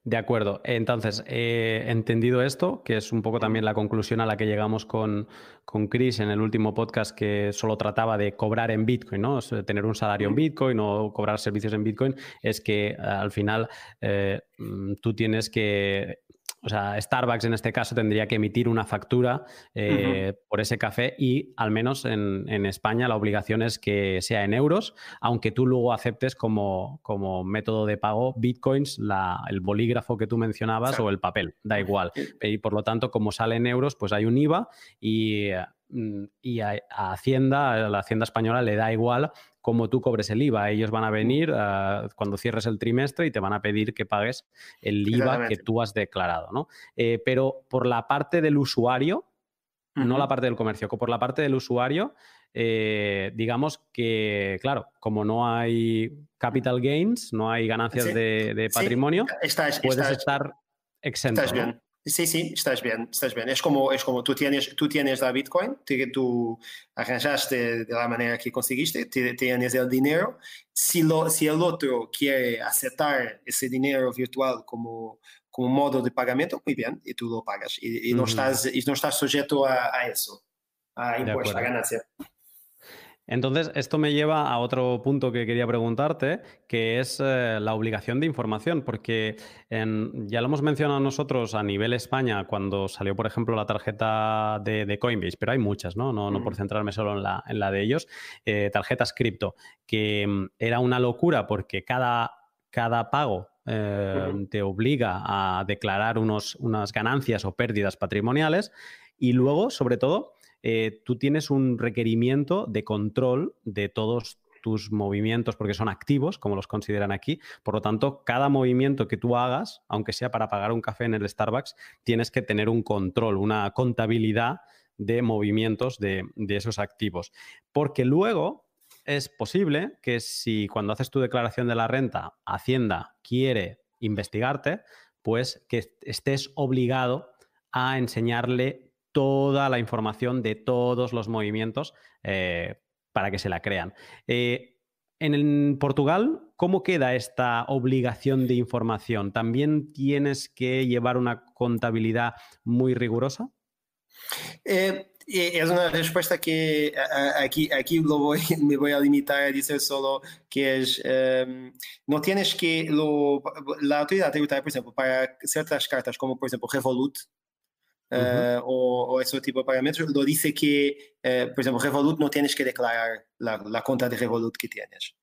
de acuerdo. Entonces, eh, entendido esto, que es un poco también la conclusión a la que llegamos con, con Chris en el último podcast que solo trataba de cobrar en Bitcoin, ¿no? tener un salario en Bitcoin o cobrar servicios en Bitcoin, es que al final eh, mm, tú tienes que o sea, Starbucks en este caso tendría que emitir una factura eh, uh -huh. por ese café y al menos en, en, España la obligación es que sea en euros, aunque tú luego aceptes como, como método de pago bitcoins, la, el bolígrafo que tú mencionabas o el papel, da igual. Y por lo tanto, como sale en euros, pues hay un IVA y mm, y a, a, Hacienda, a la Hacienda española le da igual cómo tú cobres el IVA. Ellos van a venir uh, cuando cierres el trimestre y te van a pedir que pagues el IVA que tú has declarado, ¿no? Eh, pero por la parte del usuario, no la parte del comercio, por la parte del usuario, eh, digamos que, claro, como no hay capital gains, no hay ganancias de, patrimonio, puedes estar exento. Sí, sí, estás bien, estás bien. Es como, es como tú, tienes, tú tienes la Bitcoin, tú arranjaste de la manera que conseguiste, tienes el dinero. Si, lo, si el otro quiere aceptar ese dinero virtual como, como modo de pagamento, muy bien, y tú lo pagas. Y, no, estás, y no estás sujeto a, a eso, a impuestos, a ganancia. Entonces, esto me lleva a otro punto que quería preguntarte, que es eh, la obligación de información, porque ya lo hemos mencionado nosotros a nivel España cuando salió, por ejemplo, la tarjeta de, Coinbase, pero hay muchas, ¿no? No, por centrarme solo en la, de ellos, eh, tarjetas cripto, que mm, era una locura porque cada, cada pago eh, te obliga a declarar unos, unas ganancias o pérdidas patrimoniales y luego, sobre todo, eh, tú tienes un requerimiento de control de todos tus movimientos porque son activos, como los consideran aquí. Por lo tanto, cada movimiento que tú hagas, aunque sea para pagar un café en el Starbucks, tienes que tener un control, una contabilidad de movimientos de, esos activos. Porque luego es posible que si cuando haces tu declaración de la renta, Hacienda quiere investigarte, pues que estés obligado a enseñarle toda la información de todos los movimientos eh, para que se la crean. Eh, en Portugal, ¿cómo queda esta obligación de información? ¿También tienes que llevar una contabilidad muy rigurosa? Eh, es una respuesta que aquí, aquí lo voy, me voy a limitar a decir solo que es, em, no tienes que, la autoridad tributaria, por ejemplo, para ciertas cartas como por ejemplo Revolut, uhum. uh, ou, ou, esse tipo de pagamentos. ele disse que, uh, por exemplo, Revolut não tens que declarar a conta de Revolut que tens.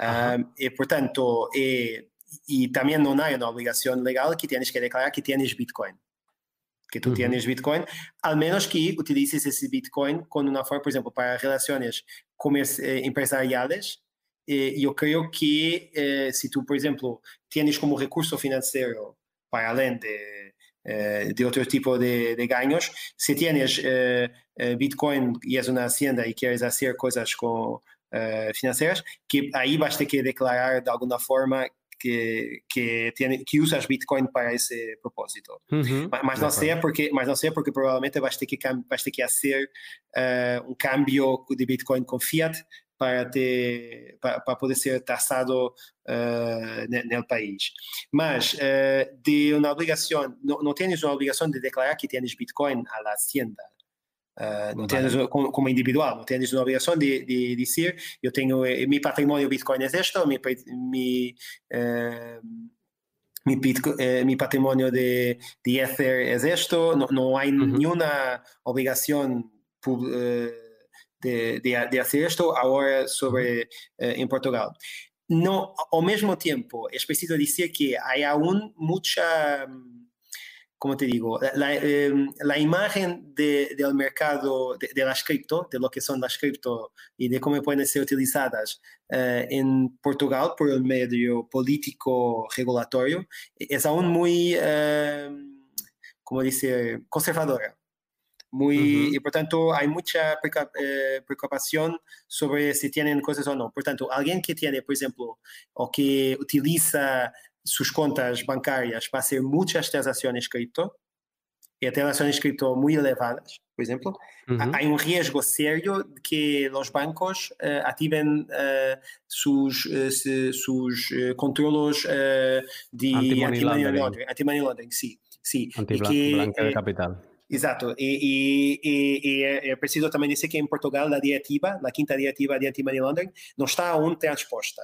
Uhum. E, portanto, e, e também não há uma obrigação legal que tens que declarar que tens Bitcoin. Que tu uhum. tens Bitcoin, a menos que utilizes esse Bitcoin com uma forma, por exemplo, para relações eh, empresariais, e eu creio que eh, se tu, por exemplo, tens como recurso financeiro para além de de otro tipo de, de ganhos. Si tienes eh, eh, Bitcoin y es una hacienda y quieres hacer cosas con, financieras, que ahí vas a tener que declarar de alguna forma que, que, tiene, que usas Bitcoin para ese propósito. mas, não sei porque, mas não sei porque provavelmente vais ter que, vais ter que fazer uh, um câmbio de Bitcoin com Fiat para, ter, para, para poder ser taxado uh, no país. Mas uh, de uma obrigação, não, não tens uma obrigação de declarar que tens Bitcoin à Hacienda. Uh, não tens como, como, individual, não tens uma obrigação de, de, dizer eu tenho meu patrimônio Bitcoin é este, meu, meu, uh, patrimonio de, de Ether es esto, no, no hay uh -huh. ninguna obligación uh, de, de, de hacer esto ahora sobre eh, en Portugal. No, al mismo tiempo, es preciso decir que hay aún mucha, como te digo, la, eh, la imagen de, del mercado de, las cripto, de lo que son las cripto y de cómo pueden ser utilizadas eh, en Portugal por el medio político regulatorio, es aún muy, eh, como dice, conservadora. Muy, uh -huh. y por tanto hay mucha eh, preocupación sobre si tienen cosas o no. Por tanto, alguien que tiene, por ejemplo, o que utiliza sus cuentas bancarias para hacer muchas transacciones cripto, y transacciones cripto muy elevadas, por ejemplo, uh -huh. hay un riesgo serio que los bancos uh, activen uh, sus, sus controles de anti-money laundering. Anti laundering, sí. sí. Anti-blanca de capital. Exato, e, e, e, é preciso também dizer que em Portugal a diretiva, a quinta diretiva de anti-money laundering, não está aún transposta.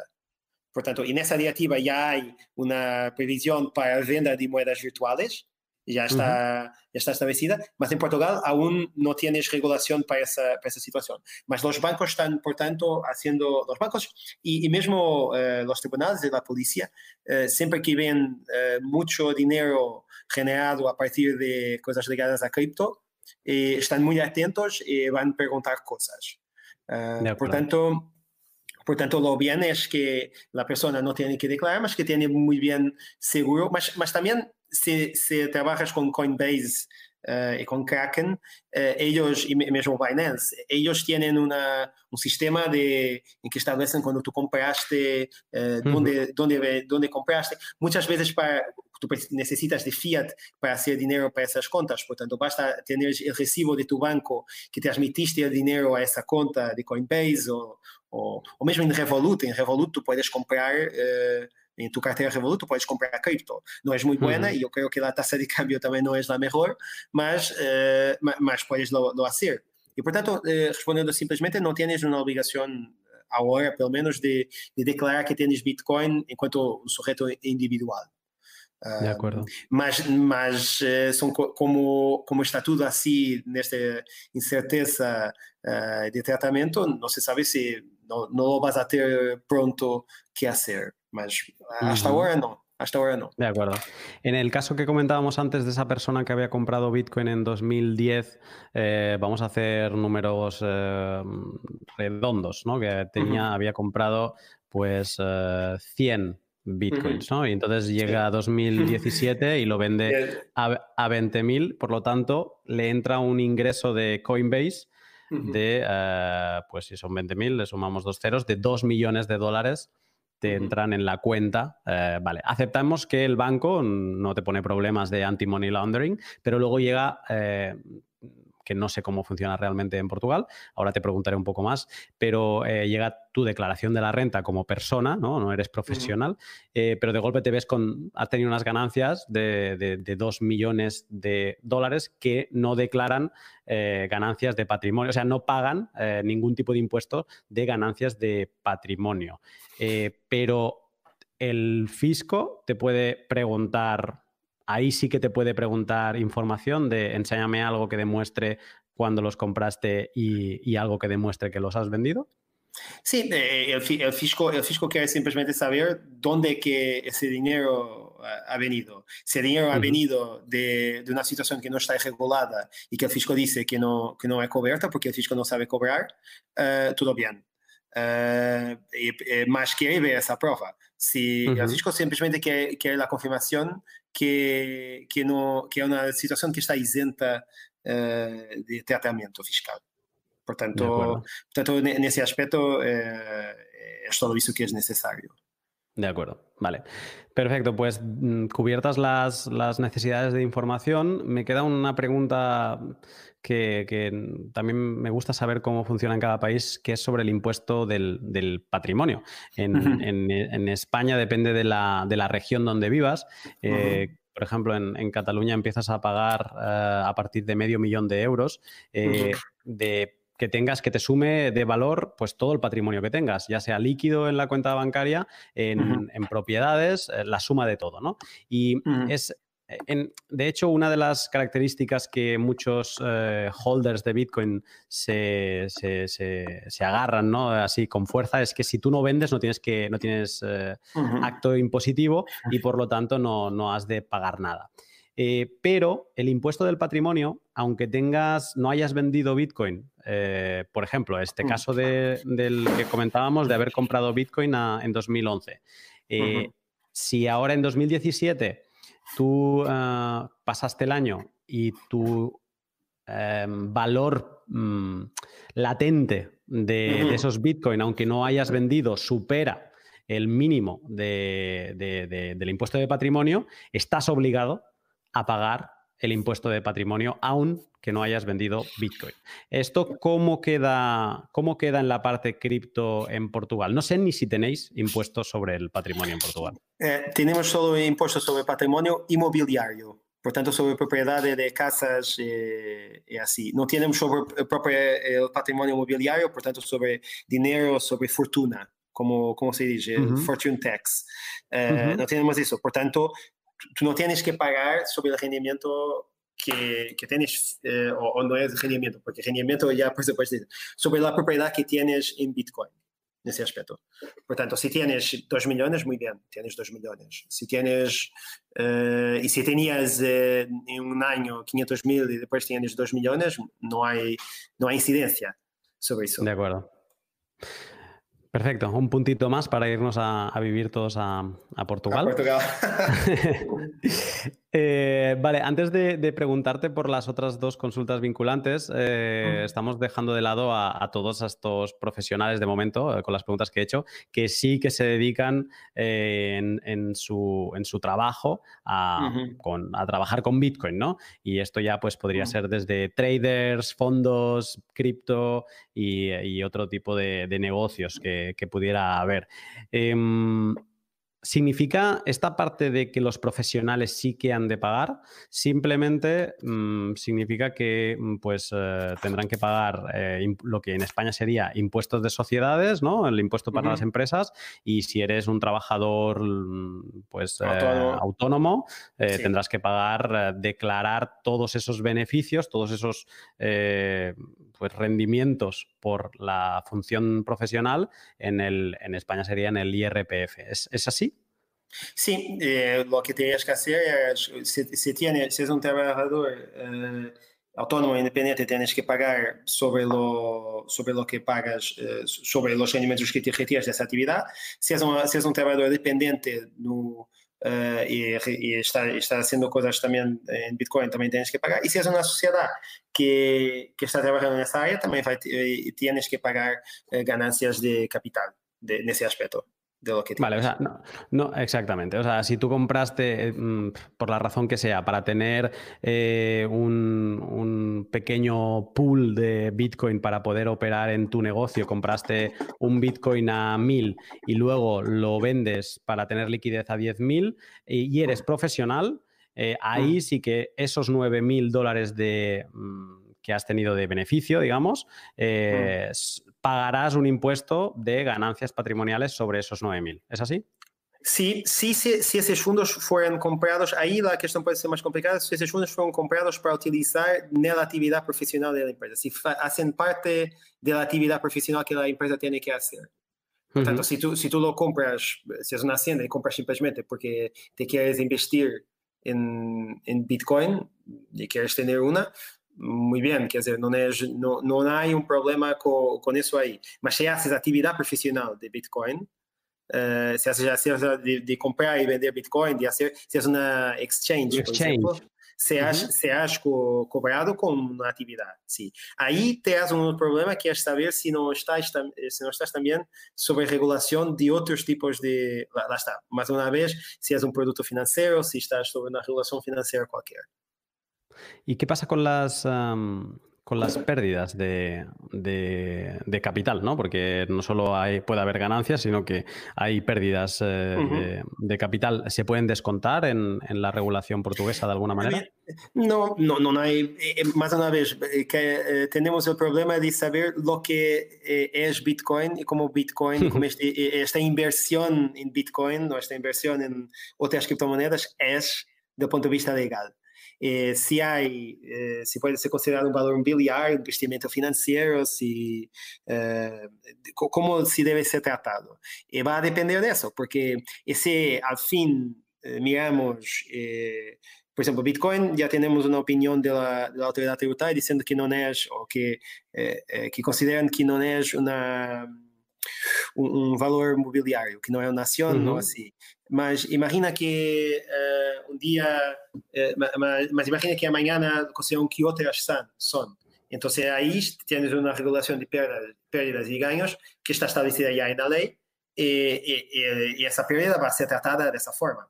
Portanto, e nessa diretiva já há uma previsão para a venda de moedas virtuais, já está, uh -huh. já está estabelecida, mas em Portugal aún não tienes regulação para essa, para essa situação. Mas os bancos estão, portanto, fazendo, os bancos e, e mesmo uh, os tribunais e a polícia, uh, sempre que vem uh, muito dinheiro generado a partir de coisas ligadas a cripto, eh, estão muito atentos e vão perguntar coisas. portanto, Portanto, lo bien es que la persona no tiene que declarar, mas que tiene muy bien seguro. Mas, mas también si trabajas con Coinbase uh, y con Kraken, uh, ellos, y mesmo Binance, ellos tienen una, un sistema de, en que establecen cuando tú compraste, uh, dónde, dónde, dónde compraste. Muchas veces para, tú necesitas de fiat para hacer dinero para esas cuentas, por tanto basta tener el recibo de tu banco que transmitiste el dinero a esa cuenta de Coinbase o, o, o mesmo en Revolut. En Revolut tú puedes comprar em tu carteira Revolut, tu podes comprar cripto. Não és muito uhum. e eu creio que lá a taxa de câmbio também não é a melhor, mas, uh, mas podes lo, lo. E, portanto, eh, respondendo simplesmente, não tens uma obrigação eh, agora, hora, pelo menos, de, de declarar que tens Bitcoin enquanto um sujeito individual. Ah, de acordo. Mas, mas são como, como está tudo assim, nesta incerteza uh, de tratamento, não se sabe se não, não vas a ter pronto que fazer. Hasta ahora no. Hasta ahora no. De acuerdo. En el caso que comentábamos antes de esa persona que había comprado Bitcoin en 2010, eh, vamos a hacer números eh, redondos, ¿no? Que tenía, había comprado pues 100 eh, bitcoins, ¿no? Y entonces llega a 2017 y lo vende a, a 20.000, por lo tanto, le entra un ingreso de Coinbase de, pues si son 20.000, le sumamos dos ceros, de 2 millones de dólares te entran en la cuenta. Eh, vale, aceptamos que el banco no te pone problemas de anti-money laundering, pero luego llega eh, que no sé cómo funciona realmente en Portugal, ahora te preguntaré un poco más, pero eh, llega tu declaración de la renta como persona, no, no eres profesional, eh, pero de golpe te ves con, has tenido unas ganancias de, de, 2 millones de dólares que no declaran eh, ganancias de patrimonio, o sea, no pagan ningún tipo de impuesto de ganancias de patrimonio. pero el fisco te puede preguntar ahí sí que te puede preguntar información de enséñame algo que demuestre cuándo los compraste y, algo que demuestre que los has vendido. Sí, el, fisco, el fisco quiere simplemente saber dónde que ese dinero ha venido. Si el dinero ha venido de, una situación que no está regulada y que el fisco dice que no, que no es coberta porque el fisco no sabe cobrar, uh, todo bien. Uh, y, más quiere ver esa prueba. Si el fisco simplemente quiere, quiere la confirmación que, que, no, que é uma situação que está isenta uh, de tratamento fiscal. Portanto, portanto nesse aspecto eh, é todo isso que é necessário. De acuerdo, vale. Perfecto, pues mm, cubiertas las, las, necesidades de información, me queda una pregunta que, también me gusta saber cómo funciona en cada país, que es sobre el impuesto del, patrimonio. En, España depende de la, región donde vivas. Eh, por ejemplo, en, Cataluña empiezas a pagar eh, a partir de medio millón de euros eh, de que tengas que te sume de valor pues todo el patrimonio que tengas, ya sea líquido en la cuenta bancaria, en, propiedades, la suma de todo, ¿no? Y es de hecho, una de las características que muchos eh, holders de Bitcoin se, agarran ¿no? así con fuerza es que si tú no vendes no tienes, que, no tienes eh, acto impositivo y por lo tanto no, has de pagar nada. Eh, pero el impuesto del patrimonio, aunque tengas, no hayas vendido Bitcoin, por ejemplo, este mm. caso del que comentábamos de haber comprado Bitcoin en 2011, si ahora en 2017 tú ah, pasaste el año y tu em, valor mm, latente de, esos Bitcoin, aunque no hayas vendido, supera el mínimo del impuesto de patrimonio, estás obligado a pagar el impuesto de patrimonio, aun que no hayas vendido Bitcoin. ¿Esto cómo queda, cómo queda en la parte cripto en Portugal? No sé ni si tenéis impuestos sobre el patrimonio en Portugal. Eh, tenemos solo impuestos sobre patrimonio inmobiliario, por tanto sobre propiedad de casas eh, y así. No tenemos sobre el, patrimonio inmobiliario, por tanto sobre dinero, sobre fortuna, como, como se dice, fortune tax. Eh, no tenemos eso, por tanto tu não tens que pagar sobre o rendimento que, que tens, eh, ou, ou, não é rendimento, porque rendimento já por disso sobre a propriedade que tens em Bitcoin, nesse aspecto. Portanto, se tens 2 milhões, muito bem, tens 2 milhões. Se tens, eh, e se tinhas eh, em um ano 500 mil e depois tens 2 milhões, não há, não há incidência sobre isso. De acordo. Perfecto, un puntito más para irnos a, vivir todos a, Portugal. A Portugal. Eh, vale, antes de, preguntarte por las otras dos consultas vinculantes, eh, estamos dejando de lado a, todos estos profesionales de momento, eh, con las preguntas que he hecho, que sí que se dedican en, su, trabajo a, trabajar con Bitcoin, ¿no? Y esto ya pues podría ser desde traders, fondos, cripto y, otro tipo de, negocios que, que, pudiera haber. ¿Significa esta parte de que los profesionales sí que han de pagar? Simplemente mm, significa que mm, pues, eh, tendrán que pagar eh, lo que en España sería impuestos de sociedades, ¿no? El impuesto para las empresas. Y si eres un trabajador mm, pues, eh, autónomo, tendrás que pagar, declarar todos esos beneficios, todos esos pues, rendimientos por la función profesional. En, el, en España sería en el IRPF. ¿Es, así? Sí, eh, lo que tienes que hacer es, si, si, si es un trabajador eh, autónomo independiente, tienes que pagar sobre lo, sobre lo que pagas, eh, sobre los rendimientos que te retiras de esa actividad. Si es, un, si es un trabajador dependiente no, y, y está, está, haciendo cosas también en Bitcoin, también tienes que pagar. Y si es una sociedad que, que está trabajando en esa área, también tienes que pagar ganancias de capital de, en ese aspecto lo que Vale, o sea, no, exactamente. O sea, si tú compraste, mm, por la razón que sea, para tener eh, un, pequeño pool de Bitcoin para poder operar en tu negocio, compraste un Bitcoin a 1000 y luego lo vendes para tener liquidez a 10.000 y, y eres profesional, eh, ahí sí que esos 9.000 dólares de... Mm, que has tenido de beneficio, digamos, eh, pagarás un impuesto de ganancias patrimoniales sobre esos 9.000. ¿Es así? Sí, sí, sí, si esos fondos fueron comprados, ahí la cuestión puede ser más complicada, si esos fondos fueron comprados para utilizar en la actividad profesional de la empresa, si hacen parte de la actividad profesional que la empresa tiene que hacer. Por tanto, si, tú, si tú lo compras, si es una hacienda y compras simplemente porque te quieres investir en, en Bitcoin y quieres tener una, muito bem quer dizer não é não não há um problema com com isso aí Mas se haces atividade profissional de Bitcoin, uh, si haces, si de, de, comprar e vender Bitcoin, de hacer, uma exchange, exchange. por ejemplo, serás, uhum. co cobrado com uma atividade, sim. Aí terás um problema que é saber se não estás, se não estás também sobre regulação de outros tipos de... Lá, lá está, mais uma vez, se és um produto financeiro, se estás sobre uma regulação financeira qualquer. ¿Y qué pasa con las, con las pérdidas de, capital? ¿no? Porque no solo hay, puede haber ganancias, sino que hay pérdidas eh, de, capital. ¿Se pueden descontar en, la regulación portuguesa de alguna manera? No, no, no hay. Eh, más una vez, eh, que tenemos el problema de saber lo que es Bitcoin y cómo Bitcoin, como este, esta inversión en Bitcoin o esta inversión en otras criptomonedas es del punto de vista legal. é, se, há, é, eh, se pode ser considerado um valor mobiliário, investimento financeiro, se, eh, é, como se deve ser tratado. E vai depender disso, porque se ao fim miramos por exemplo, Bitcoin, já temos uma opinião da, da autoridade tributária dizendo que não é, ou que, que consideram que não é uma, um, um valor mobiliário, que não é uma ação, uhum. não assim. Mas imagina que uh, um dia, uh, mas, mas, imagina que amanhã consideram que outras são. são. Então, aí tens uma regulação de perdas, perdas e ganhos que está estabelecida já na lei e, e, e, essa perda vai ser tratada dessa forma.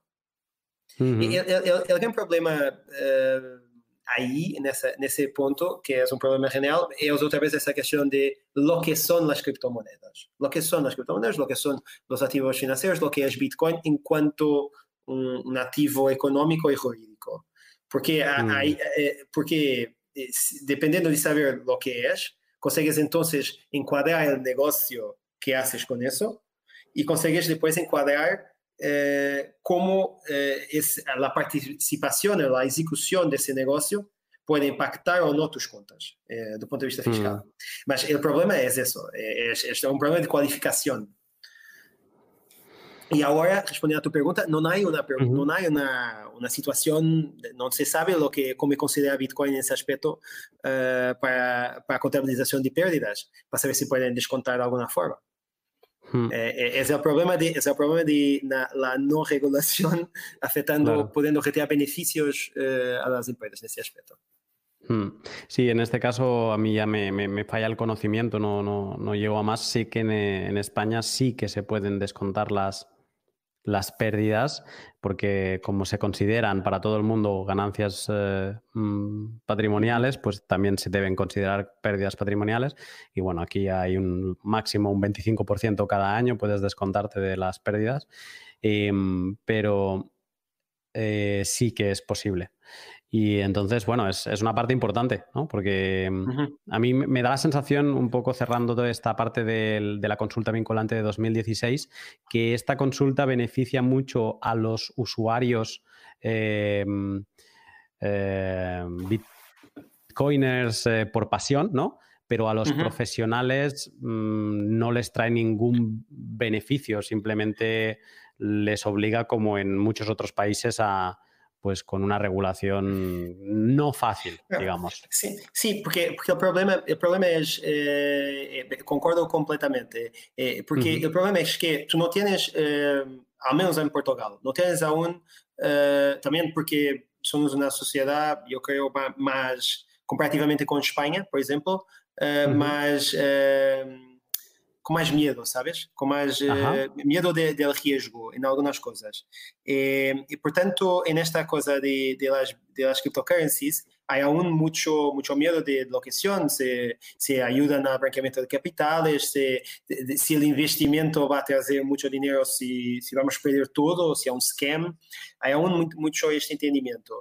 Uhum. E, o grande problema uh, ahí, en, esa, en, ese punto, que es un problema general, es otra vez esa cuestión de lo que son las criptomonedas. Lo que son las criptomonedas, lo que son los activos financieros, lo que es Bitcoin en cuanto un, un activo económico y jurídico. Porque, mm. hay, eh, porque eh, dependiendo de saber lo que es, consigues entonces encuadrar el negocio que haces con eso y consigues después encuadrar eh, cómo eh, es, la participación negócio la ejecución de ese negocio puede impactar ou não tus contas, eh, do ponto de vista mm. fiscal. Mas o problema é isso. é, é, um problema de qualificação. E agora, respondendo à tua pergunta, não há uma, não há uma, uma situação, não se sabe lo que, como considera Bitcoin nesse aspecto uh, para, para a contabilização de pérdidas, para saber se podem descontar de alguma forma. Hmm. es el problema de, es el problema de la, no regulación afectando, pudiendo retirar beneficios a las empresas en ese aspecto. Hmm. Sí, en este caso a mí ya me, falla el conocimiento, no, no, no, llego a más. Sí que en, España sí que se pueden descontar las, las pérdidas, porque como se consideran para todo el mundo ganancias eh, mm, patrimoniales, pues también se deben considerar pérdidas patrimoniales. Y bueno, aquí hay un máximo, un 25% cada año, puedes descontarte de las pérdidas, em, pero eh, sí que es posible. Y entonces, bueno, es, una parte importante, ¿no? Porque mm, a mí me da la sensación, un poco cerrando toda esta parte de, la consulta vinculante de 2016, que esta consulta beneficia mucho a los usuarios eh, eh, bitcoiners eh, por pasión, ¿no? Pero a los profesionales mm, no les trae ningún beneficio, simplemente les obliga, como en muchos otros países, a, pues con una regulación no fácil, digamos. Sí, sí porque, porque el, problema, el problema es, eh, eh, concordo completamente, eh, porque el problema es que tú no tienes, al menos en Portugal, no tienes aún, también porque somos una sociedad, yo creo, más comparativamente con España, por ejemplo, más com mais medo, sabes? Com mais uh -huh. uh, medo de, del risco em algumas coisas. E, e portanto, nesta coisa de, de, las, de las cryptocurrencies, há aún muito muito medo de locação, se, se ajuda no branqueamento de capitais, se, se o investimento vai trazer muito dinheiro, se, se vamos perder tudo, se é um scam. Há aún muito, muito este entendimento.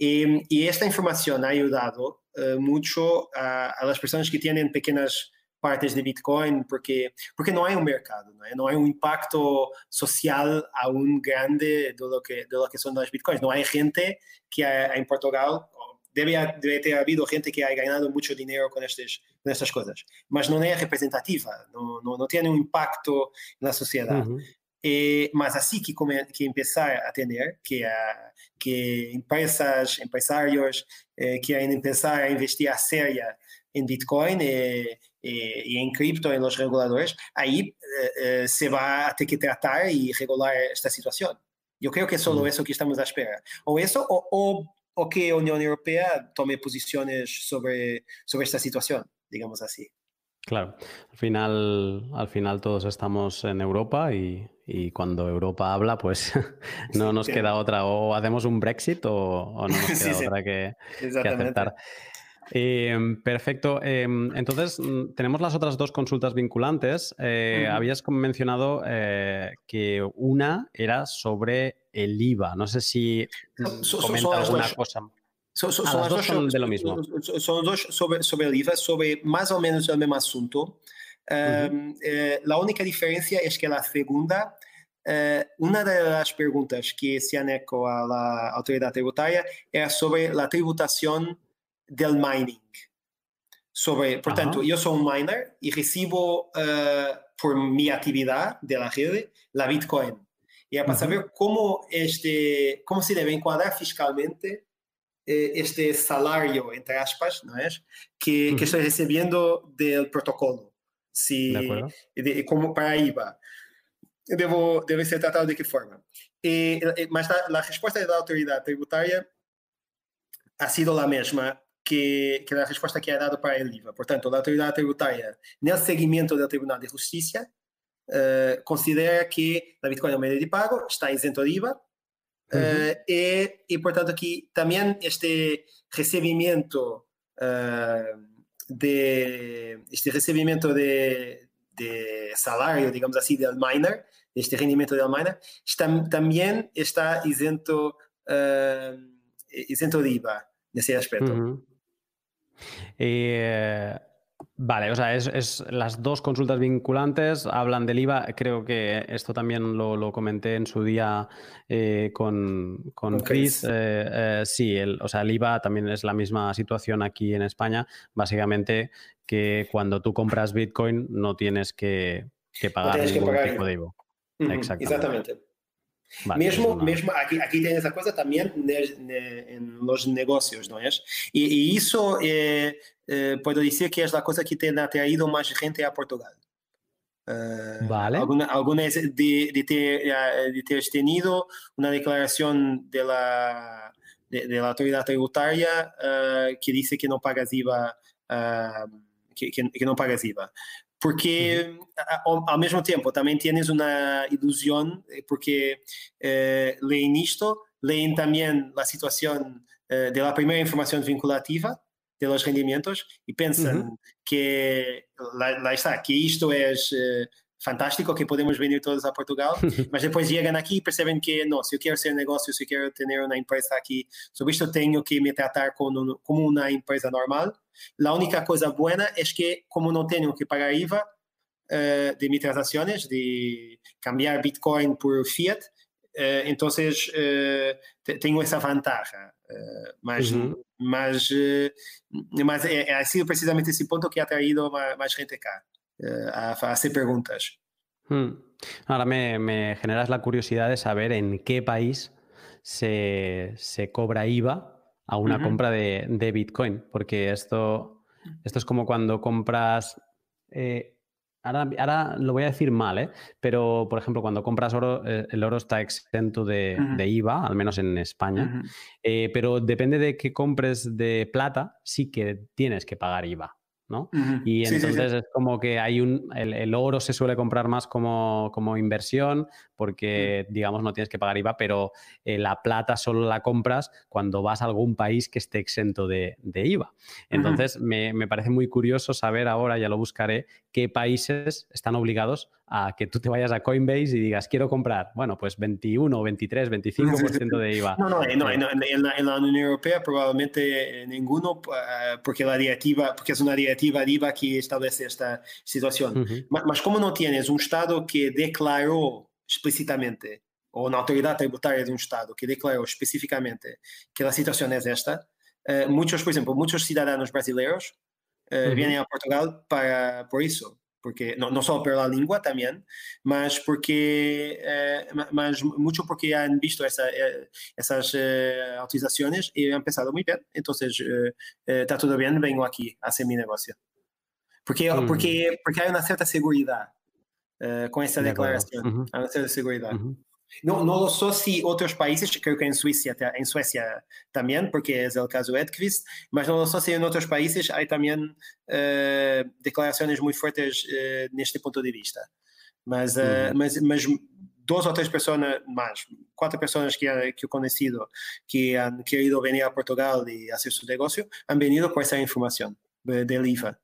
E, e esta informação ha ajudado uh, eh, muito a, a as pessoas que têm pequenas partes de Bitcoin, porque, porque não há um mercado, não, é? não há um impacto social aún grande do que, do que são as Bitcoins. Não há gente que há, em Portugal, deve, deve ter havido gente que ha ganhado muito dinheiro com, estes, com estas coisas, mas não é representativa, não, não, não tem um impacto na sociedade. Uhum. E, mas assim que, come, que começar a ter, que, a, que empresas, empresários eh, querem começar a investir a séria em Bitcoin, e, y, en cripto, en los reguladores, ahí eh, eh, se va a tener que tratar y regular esta situación. Yo creo que es solo mm. eso que estamos a esperar. O eso, o, o, o que la Unión Europea tome posiciones sobre, sobre esta situación, digamos así. Claro, al final, al final todos estamos en Europa y, y cuando Europa habla, pues no nos queda otra, o hacemos un Brexit o, o no nos queda otra que, que aceptar. Em, perfecto. Em, entonces, mm, tenemos las otras dos consultas vinculantes. Eh, habías mencionado eh, que una era sobre el IVA. No sé si comenta alguna cosa. Ah, las dos son de lo mismo. Son dos sobre, sobre el IVA, sobre más o menos el mismo asunto. Em, eh, la única diferencia es que la segunda, una de las preguntas que se han hecho a la autoridad tributaria era sobre la tributación del mining. Sobre, portanto, eu sou um miner e recebo uh, por minha atividade de la rede la Bitcoin. É para saber como, este, como se deve enquadrar fiscalmente eh, este salário, entre aspas, não é? que, que estou recebendo do protocolo. Se, de, como para IVA. Devo, deve ser tratado de que forma? E, mas a, a resposta da autoridade tributária ha sido a mesma que, que a resposta que é dada para el IVA. Portanto, a autoridade tributária, no seguimento do Tribunal de Justiça, uh, considera que a Bitcoin é um meio de pago, está isento de IVA, uh, e, e, portanto, aqui também este recebimento uh, de este recebimento de, de salário, digamos assim, del miner, este rendimento del miner, está, também está isento, isento de IVA nesse aspecto. Eh, vale, o sea, es, las dos consultas vinculantes hablan del IVA. Creo que esto también lo, comenté en su día eh, con, con, Chris. Eh, sí, el, o sea, el IVA también es la misma situación aquí en España. Básicamente que cuando tú compras Bitcoin no tienes que, pagar ningún tipo de IVA. Exactamente. Mesmo, mesmo aqui, aqui tem essa coisa também nos negócios, não é? E, e isso é, é, pode dizer que é a coisa que tem atraído mais gente a Portugal. vale. Alguna, alguna vez de, de, ter, de ter tenido una declaración de la, de, de la autoridad tributaria que dice que no pagas IVA, que, que, que, no pagas IVA. Porque ao, ao, mesmo tempo também tienes uma ilusão, porque eh, leen isto, leen também a situação eh, de la primeira informação vinculativa de los rendimentos y piensan uh -huh. que, lá, lá, está, que isto é uh, fantástico, que podemos venir todos a Portugal, mas depois chegam aqui e percebem que, não, se eu quero ser negócio, se eu quero ter uma empresa aqui, sobre isto tenho que me tratar como, como uma empresa normal. A única coisa boa é que, como não tenho que pagar IVA uh, de minhas transações, de cambiar Bitcoin por Fiat, uh, então uh, tenho essa vantagem. mas uhum. mas, mas é, é, sido precisamente esse ponto que ha traído mais gente cá a, a hacer preguntas. Hmm. Ahora me, me, generas la curiosidad de saber en qué país se, se cobra IVA a una uh -huh. compra de, de, Bitcoin, porque esto, esto es como cuando compras eh, Ahora, ahora, lo voy a decir mal, ¿eh? pero por ejemplo, cuando compras oro, eh, el oro está exento de, uh -huh. de IVA, al menos en España, uh -huh. eh, pero depende de que compres de plata, sí que tienes que pagar IVA. ¿No? Uh -huh. Y entonces sí, sí, sí. es como que hay un. El, el, oro se suele comprar más como, como inversión, porque, digamos, no tienes que pagar IVA, pero eh, la plata solo la compras cuando vas a algún país que esté exento de, de IVA. Entonces, me, me, parece muy curioso saber ahora, ya lo buscaré, qué países están obligados a que tú te vayas a Coinbase y digas, quiero comprar, bueno, pues 21, 23, 25% de IVA. No, no, no, en, en, la, en, la, Unión Europea probablemente ninguno, porque la directiva, porque es una directiva de IVA que establece esta situación. Uh -huh. Mas como no tienes un Estado que declaró explícitamente, ou na autoridade tributária de um Estado que declarou especificamente que a situação é esta, uh, muitos, por exemplo, muitos cidadãos brasileiros Eh, vêm a Portugal para, por isso porque não não só pela língua também mas porque, eh, mas muito mucho porque han visto eh, essas eh, esas eh, autorizaciones y han pensado muito bem então está tudo bem venho aqui a ser meu negócio Porque, uhum. porque, porque hay una cierta seguridad com essa declaração uhum. uma certa segurança. Não não só assim se outros países, creio que em Suíça, em Suécia também, porque é o caso Edquist, mas não só assim se em outros países há também eh, declarações muito fortes eh, neste ponto de vista. Mas, eh, uhum. mas, mas duas ou três pessoas mais, quatro pessoas que, que eu conheci que han querido vir a Portugal e fazer seu negócio, han venido com essa informação de IVA.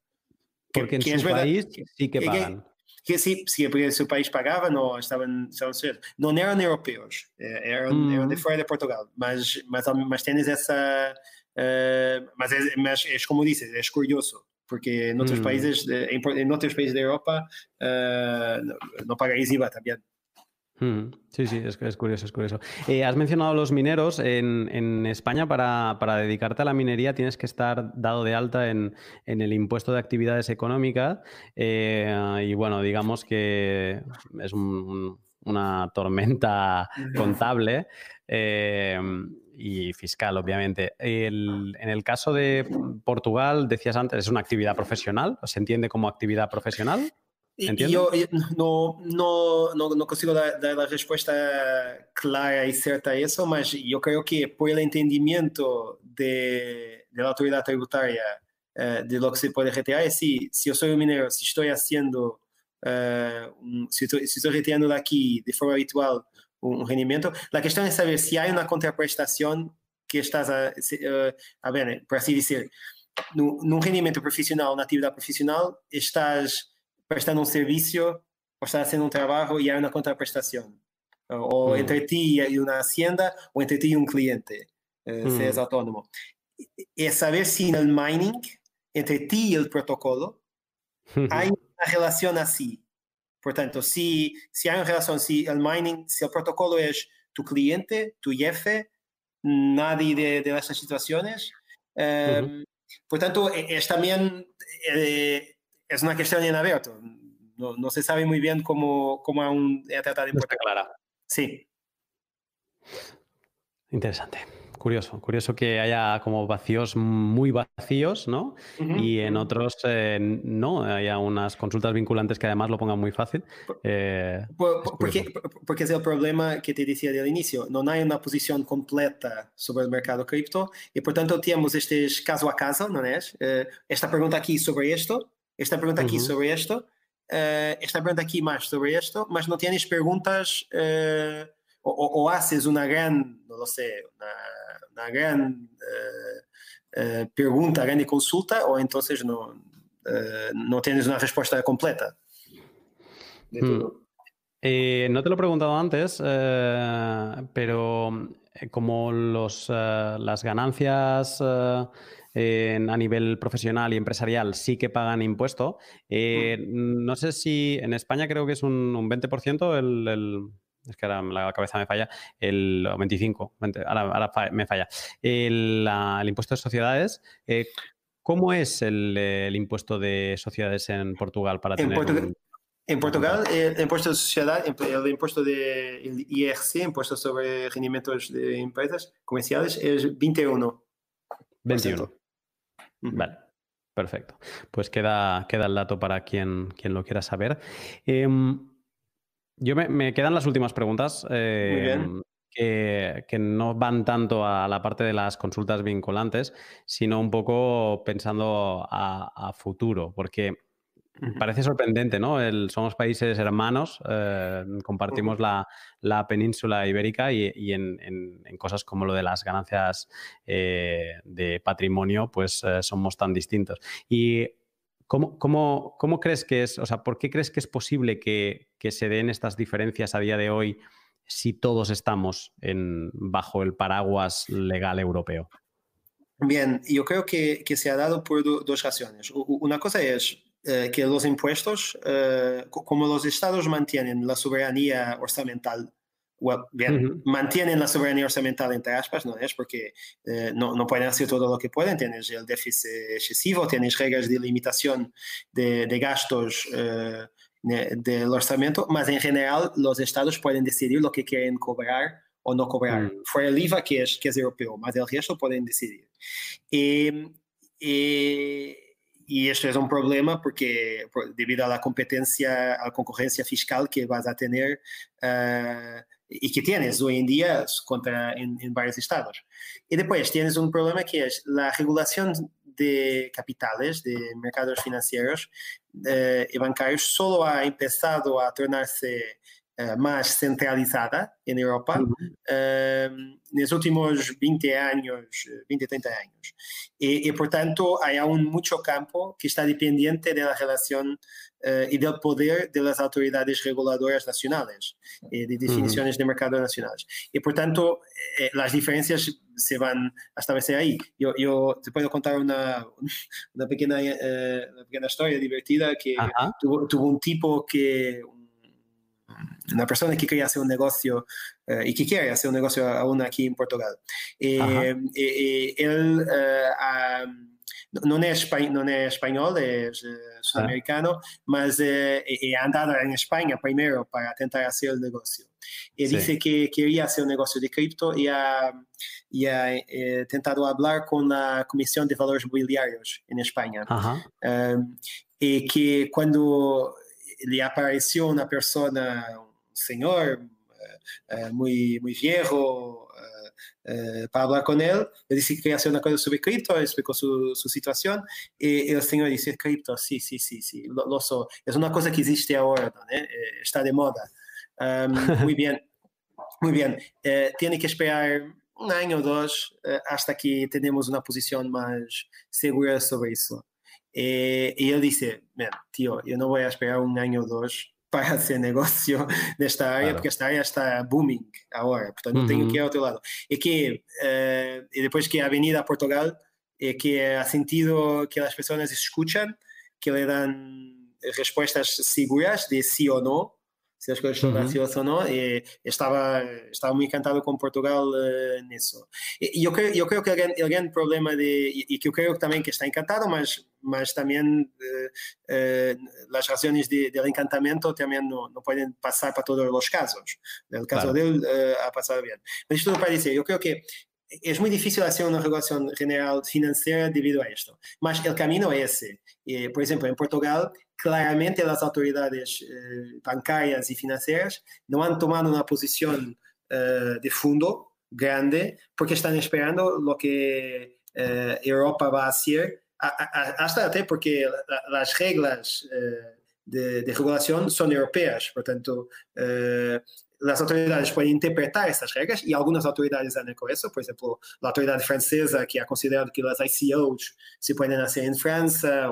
Porque que, en que su país verdad, sí que pagan que sim, porque se o país pagava, não estavam, estavam. Não eram europeus, eram, hum. eram de fora de Portugal, mas, mas, mas tens essa. Uh, mas, é, mas é como disse, é curioso, porque em outros hum. países, em, em outros países da Europa, uh, não, não pagais IVA também. Hmm. Sí, sí, es, es, curioso, es curioso. Eh, has mencionado los mineros. En, en España, para, para, dedicarte a la minería, tienes que estar dado de alta en, en el impuesto de actividades económicas. Eh, y bueno, digamos que es un, una tormenta contable. Eh, y fiscal, obviamente. El, en el caso de Portugal, decías antes, es una actividad profesional, ¿se entiende como actividad profesional? E eu, eu não, não, não, consigo dar, dar, a resposta clara e certa a isso, mas eu creio que por el entendimento de, de la autoridade tributária uh, de lo que se pode retirar se, se eu sou um mineiro, se estou fazendo, uh, um, se, estou, se estou retirando daqui de forma habitual um, rendimento, a questão é saber se há uma contraprestação que estás a, uh, a ver, por assim dizer, num rendimento profissional, na atividade profissional, estás prestando um serviço ou está fazendo um trabalho e há uma contraprestação. Ou entre ti e uma hacienda ou entre ti e um cliente, uh, se és autónomo. É saber se no mining, entre ti e o protocolo, há uma relação assim. Portanto, se, se há uma relação, se o mining, se o protocolo é tu cliente, tu jefe, nadie de, de estas situações. Um, portanto, é, é também é, es una cuestión en abierto. No, no, se sabe muy bien cómo, cómo aún es tratado en Portugal. Clara. Sí. Interesante. curioso, curioso que haya como vacíos muy vacíos, ¿no? Y en otros eh, no, haya unas consultas vinculantes que además lo pongan muy fácil. Eh, porque, porque, es el problema que te decía del inicio, no hay una posición completa sobre el mercado cripto y por tanto tenemos este caso a caso, ¿no es? Eh, esta pregunta aquí sobre esto, Esta pergunta aqui uhum. sobre isto, uh, esta pergunta aqui mais sobre isto, mas não tienes perguntas uh, ou, ou haces uma grande, não sei, uma, uma grande uh, eh, pergunta, grande consulta, ou então não, não tienes uma resposta completa? De. Hum. Eh, no te lo he preguntado antes, eh, pero como los, eh, las ganancias a nivel profesional y empresarial sí que pagan impuesto, hmm. no sé si en España creo que es un, un 20% el es que ahora la cabeza me falla, el 25, ahora, me falla, el, impuesto de sociedades. Eh, ¿Cómo es el, impuesto de sociedades en Portugal para en tener Portugal, En Portugal, el impuesto de sociedad, el impuesto de IRC, impuesto sobre rendimientos de empresas comerciales, es 21. 21. Vale. Perfecto. Pues queda, queda el dato para quien, quien lo quiera saber. Em, yo me, quedan las últimas preguntas. Em, que, no van tanto a la parte de las consultas vinculantes, sino un poco pensando a, futuro, porque parece sorprendente, ¿no? somos países hermanos, eh, compartimos la, península ibérica y, en, cosas como lo de las ganancias eh, de patrimonio, pues eh, somos tan distintos. Y ¿Cómo, cómo, crees que es, o sea, por qué crees que es posible que, se den estas diferencias a día de hoy si todos estamos en, bajo el paraguas legal europeo? Bien, yo creo que, se ha dado por dos razones. Una cosa es eh, que los impuestos, eh, como los estados mantienen la soberanía orçamental bien, mantienen la soberanía orçamental entre aspas, ¿no es? Porque eh, no, no, pueden hacer todo lo que pueden, tienes el déficit excesivo, tienes reglas de limitación de, de gastos del orçamento, mas en general los estados pueden decidir lo que quieren cobrar o no cobrar. Mm. Fuera el IVA, que es, que es europeo, mas el resto pueden decidir. Y, y, e este é um problema porque devido à competência, à concorrência fiscal que vas a ter uh, eh, e que tens hoje em dia contra em, em vários estados. E depois tens um problema que é a regulação de capitales, de mercados financeiros uh, eh, e bancários, só ha começado a tornar-se más centralizada en Europa eh, en los últimos 20 años, 20, 30 años. Y, y, por tanto hay aún mucho campo que está dependiente de la relación uh, e del poder de las autoridades reguladoras nacionales, eh, de definiciones uh -huh. de mercado nacionales. Y por tanto, eh, las diferencias se van a establecer ahí. Yo, yo te puedo contar una, una, pequeña, eh, una pequeña historia divertida que tuvo, tuvo, un tipo que, una persona que quería hacer un negocio eh, y que quiere hacer un negocio aún aquí en Portugal. Eh, eh, eh, él eh, no, es español, es eh, sudamericano, mas ha andado en España primero para intentar hacer el negocio. Y sí. dice que quería hacer un negocio de cripto y ha, y ha eh, tentado hablar con la Comisión de Valores Mobiliarios en España. Ajá. Y que cuando lhe apareceu uma pessoa, um senhor uh, uh, muito, muito viejo, Eh, para hablar con él. Le dije que quería hacer una cosa sobre cripto, explicó su, su situación y, el señor dice, cripto, sí, sí, sí, sí, lo, lo so. es una cosa que existe ahora, ¿no? ¿Eh? está de moda. Um, muy bien, muy bien. Eh, tiene que esperar un año o dos hasta que tenemos una posición más segura sobre eso. Y él dice, tío, yo no voy a esperar un año o dos para hacer negocio nesta área, claro. porque esta área está booming agora, portanto não tenho que ir ao outro lado. E que, uh, e depois que a Avenida Portugal, é que ha sentido que as pessoas escutam, que le dan respostas seguras de sim ou não, se as coisas estão graciosas ou não, e estava, estava muito encantado com Portugal uh, nisso. E eu creio, eu creio que o grande, o grande problema de, e, que eu creio também que está encantado, mas, mas também uh, uh, as razões de, de encantamento também não, não podem passar para todos os casos. No caso claro. dele, ha passado bem. Mas isto para dizer, eu creio que es muy difícil hacer una regulación general financiera debido a esto. Mas el camino es ese. Eh, por ejemplo, en Portugal, claramente as autoridades eh, bancárias e financeiras não han tomado uma posição eh, de fundo grande porque estão esperando o que eh, Europa vai ser, hasta até porque as regras eh, de, de, regulação são europeias, portanto eh, as autoridades podem interpretar essas regras e algumas autoridades andam com isso, por exemplo, a autoridade francesa que ha considerado que as ICOs se podem nascer em França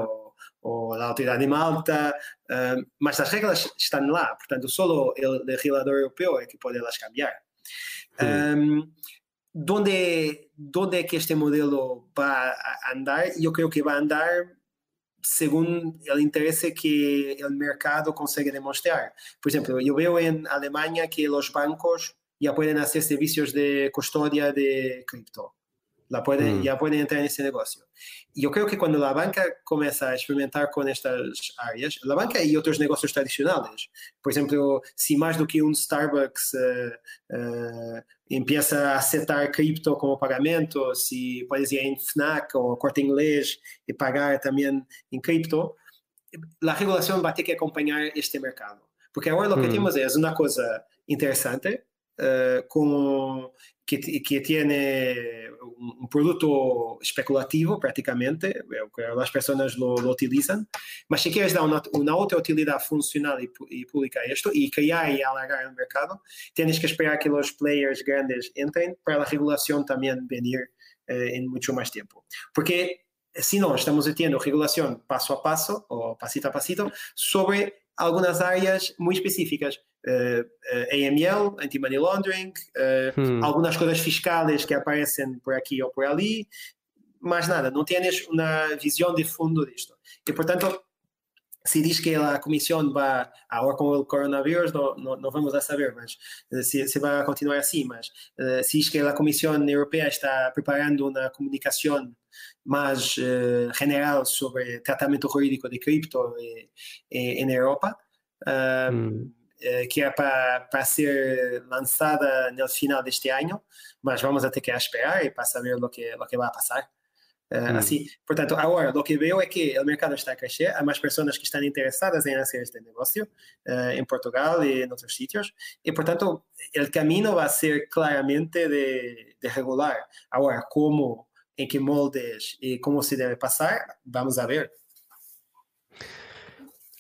o la autoridad de Malta, uh, mas las reglas están lá, portanto, solo el legislador europeo es que puede las cambiar. Um, ¿dónde, ¿Dónde es que este modelo va a andar? Yo creo que va a andar según el interés que el mercado consigue demostrar. Por ejemplo, yo veo en Alemania que los bancos ya pueden hacer servicios de custodia de cripto. La pueden, mm. Ya entrar en ese negocio. Yo creo que cuando la banca comienza a experimentar con estas áreas, la banca y otros negocios tradicionales, por ejemplo, si más do que un Starbucks uh, uh, empieza a aceptar cripto como pagamento, si puedes ir en FNAC o Corte Inglés y pagar también en cripto, la regulación va a tener que acompañar este mercado. Porque ahora lo que mm. tenemos es una cosa interesante, uh, con que, que tiene un producto especulativo prácticamente, las personas lo, lo utilizan, mas si quieres dar una, una otra utilidad funcional y, y, pública a esto y crear y alargar el mercado, tienes que esperar que los players grandes entren para la regulación también venir eh, en mucho más tiempo. Porque si no, estamos metiendo regulación paso a paso o pasito a pasito sobre algunas áreas muy específicas uh, uh, AML, anti-money laundering, uh, hmm. algumas coisas fiscais que aparecem por aqui ou por ali, mais nada, não tens uma visão de fundo disto. E, portanto, se diz que a comissão vai, agora com o coronavírus, não, não, não vamos a saber, mas se, se vai continuar assim, mas uh, se diz que a Comissão Europeia está preparando uma comunicação mais uh, general sobre tratamento jurídico de cripto em Europa, uh. Eh, que é para, para ser lançada no final deste ano, mas vamos ter que esperar e para saber o que, o que vai passar. Uh, assim, portanto, agora o que veo é que o mercado está a crescer, há mais pessoas que estão interessadas em fazer este negócio uh, em Portugal e em outros sítios, e portanto, o caminho vai ser claramente de, de regular. Agora, como, em que moldes e como se deve passar, vamos a ver.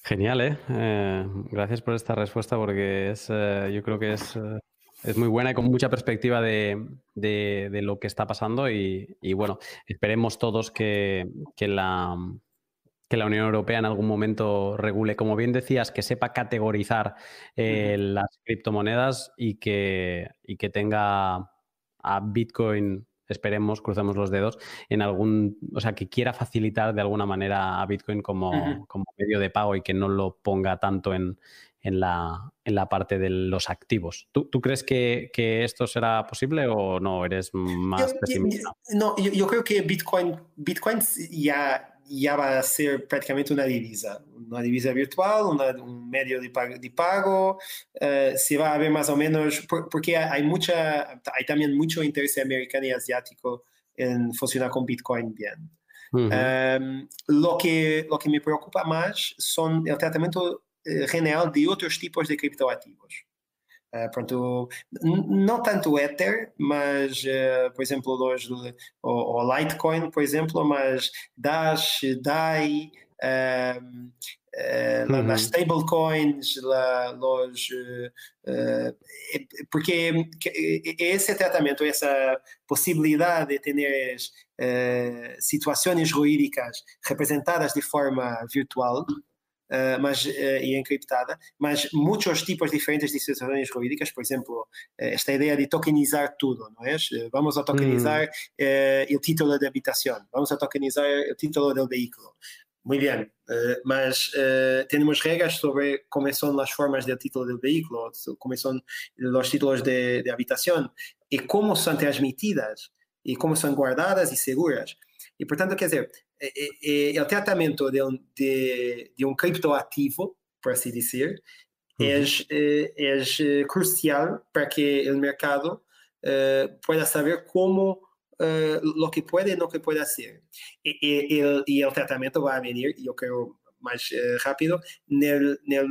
Genial, ¿eh? ¿eh? Gracias por esta respuesta porque es, eh, yo creo que es, eh, es, muy buena y con mucha perspectiva de, de, de lo que está pasando y, y bueno, esperemos todos que, que, la, que, la, Unión Europea en algún momento regule, como bien decías, que sepa categorizar eh, las criptomonedas y que, y que tenga a Bitcoin esperemos, crucemos los dedos, en algún, o sea, que quiera facilitar de alguna manera a Bitcoin como, uh -huh. como medio de pago y que no lo ponga tanto en, en, la, en la parte de los activos. ¿Tú, tú crees que, que, esto será posible o no? ¿Eres más yo, pesimista? Yo, no, yo, yo, creo que Bitcoin, Bitcoin ya ya va a ser prácticamente una divisa, una divisa virtual, una, un medio de pago, de pago uh, se va a ver más o menos, por, porque hay, mucha, hay también mucho interés americano y asiático en funcionar con Bitcoin bien. Uh -huh. um, lo, que, lo que me preocupa más son el tratamiento uh, general de otros tipos de criptoativos. Uh, pronto, não tanto Ether, mas, uh, por exemplo, los, o, o, Litecoin, por exemplo, mas Dash, DAI, uh, uhum. las stablecoins, la, los, porque esse tratamento, essa possibilidade de ter situações jurídicas representadas de forma virtual, uh, mas, uh, e encriptada, mas muitos tipos diferentes de situações jurídicas, por exemplo, esta ideia de tokenizar tudo, não é? Vamos a tokenizar mm. o título de habitação, vamos a tokenizar o título do veículo. Bien, uh, mas temos regras sobre como são as formas do título do veículo, como são os títulos de, de habitação e como são transmitidas e como são guardadas e seguras. E, portanto, quer dizer, é, é, é, ele tratamento de um, de, de um criptoativo, por assim dizer, uhum. é, é crucial para que o mercado eh, possa saber como uh, o que pode e não que pode ser. E, o tratamento vai vir, eu quero mais uh, rápido, nel, nel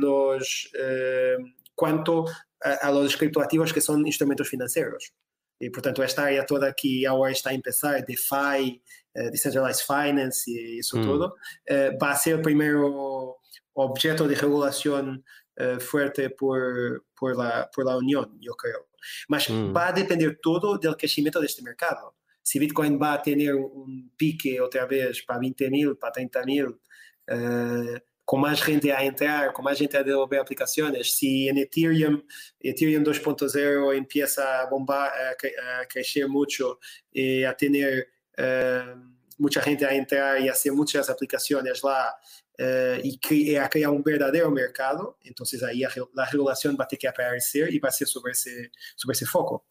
quanto a, a los criptoativos que são instrumentos financeiros. E, portanto, esta área toda que agora está a começar, DeFi, Decentralized Finance e isso mm. tudo, uh, vai ser o primeiro objeto de regulação uh, forte por, por, la, por la União, eu creio. Mas mm. vai depender todo do crescimento deste mercado. Se Bitcoin vai ter um pique outra vez para 20 mil, para 30 mil, uh, com mais gente a entrar, com mais gente a desenvolver aplicações, se em Ethereum, Ethereum 2.0 empieza a bombar, a, a crescer muito e a ter uh, muita gente a entrar e a fazer muitas aplicações lá uh, e, e, a criar um verdadeiro mercado, então aí a, a regulação vai ter que aparecer e vai ser sobre esse, sobre esse foco.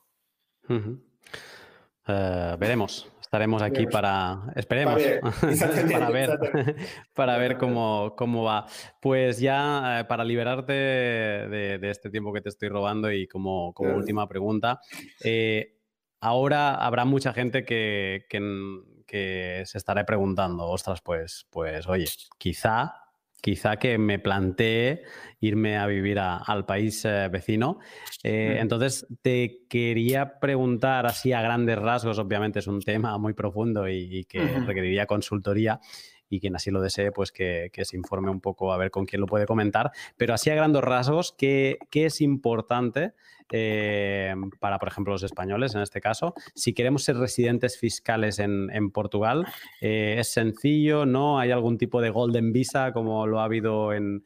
Uh -huh. veremos. Estaremos aquí para, esperemos, para ver, para ver, cómo, cómo va. Pues ya eh, para liberarte de, este tiempo que te estoy robando y como, como última pregunta, eh, ahora habrá mucha gente que, que, se estará preguntando, ostras, pues, pues oye, quizá quizá que me plantee irme a vivir al país eh, vecino. Eh, entonces, te quería preguntar así a grandes rasgos, obviamente es un tema muy profundo y, que requeriría consultoría y quien así lo desee, pues que, se informe un poco a ver con quién lo puede comentar. Pero así a grandes rasgos, ¿qué, qué es importante eh, para, por ejemplo, los españoles en este caso? Si queremos ser residentes fiscales en, Portugal, eh, ¿es sencillo? ¿No? ¿Hay algún tipo de golden visa como lo ha habido en,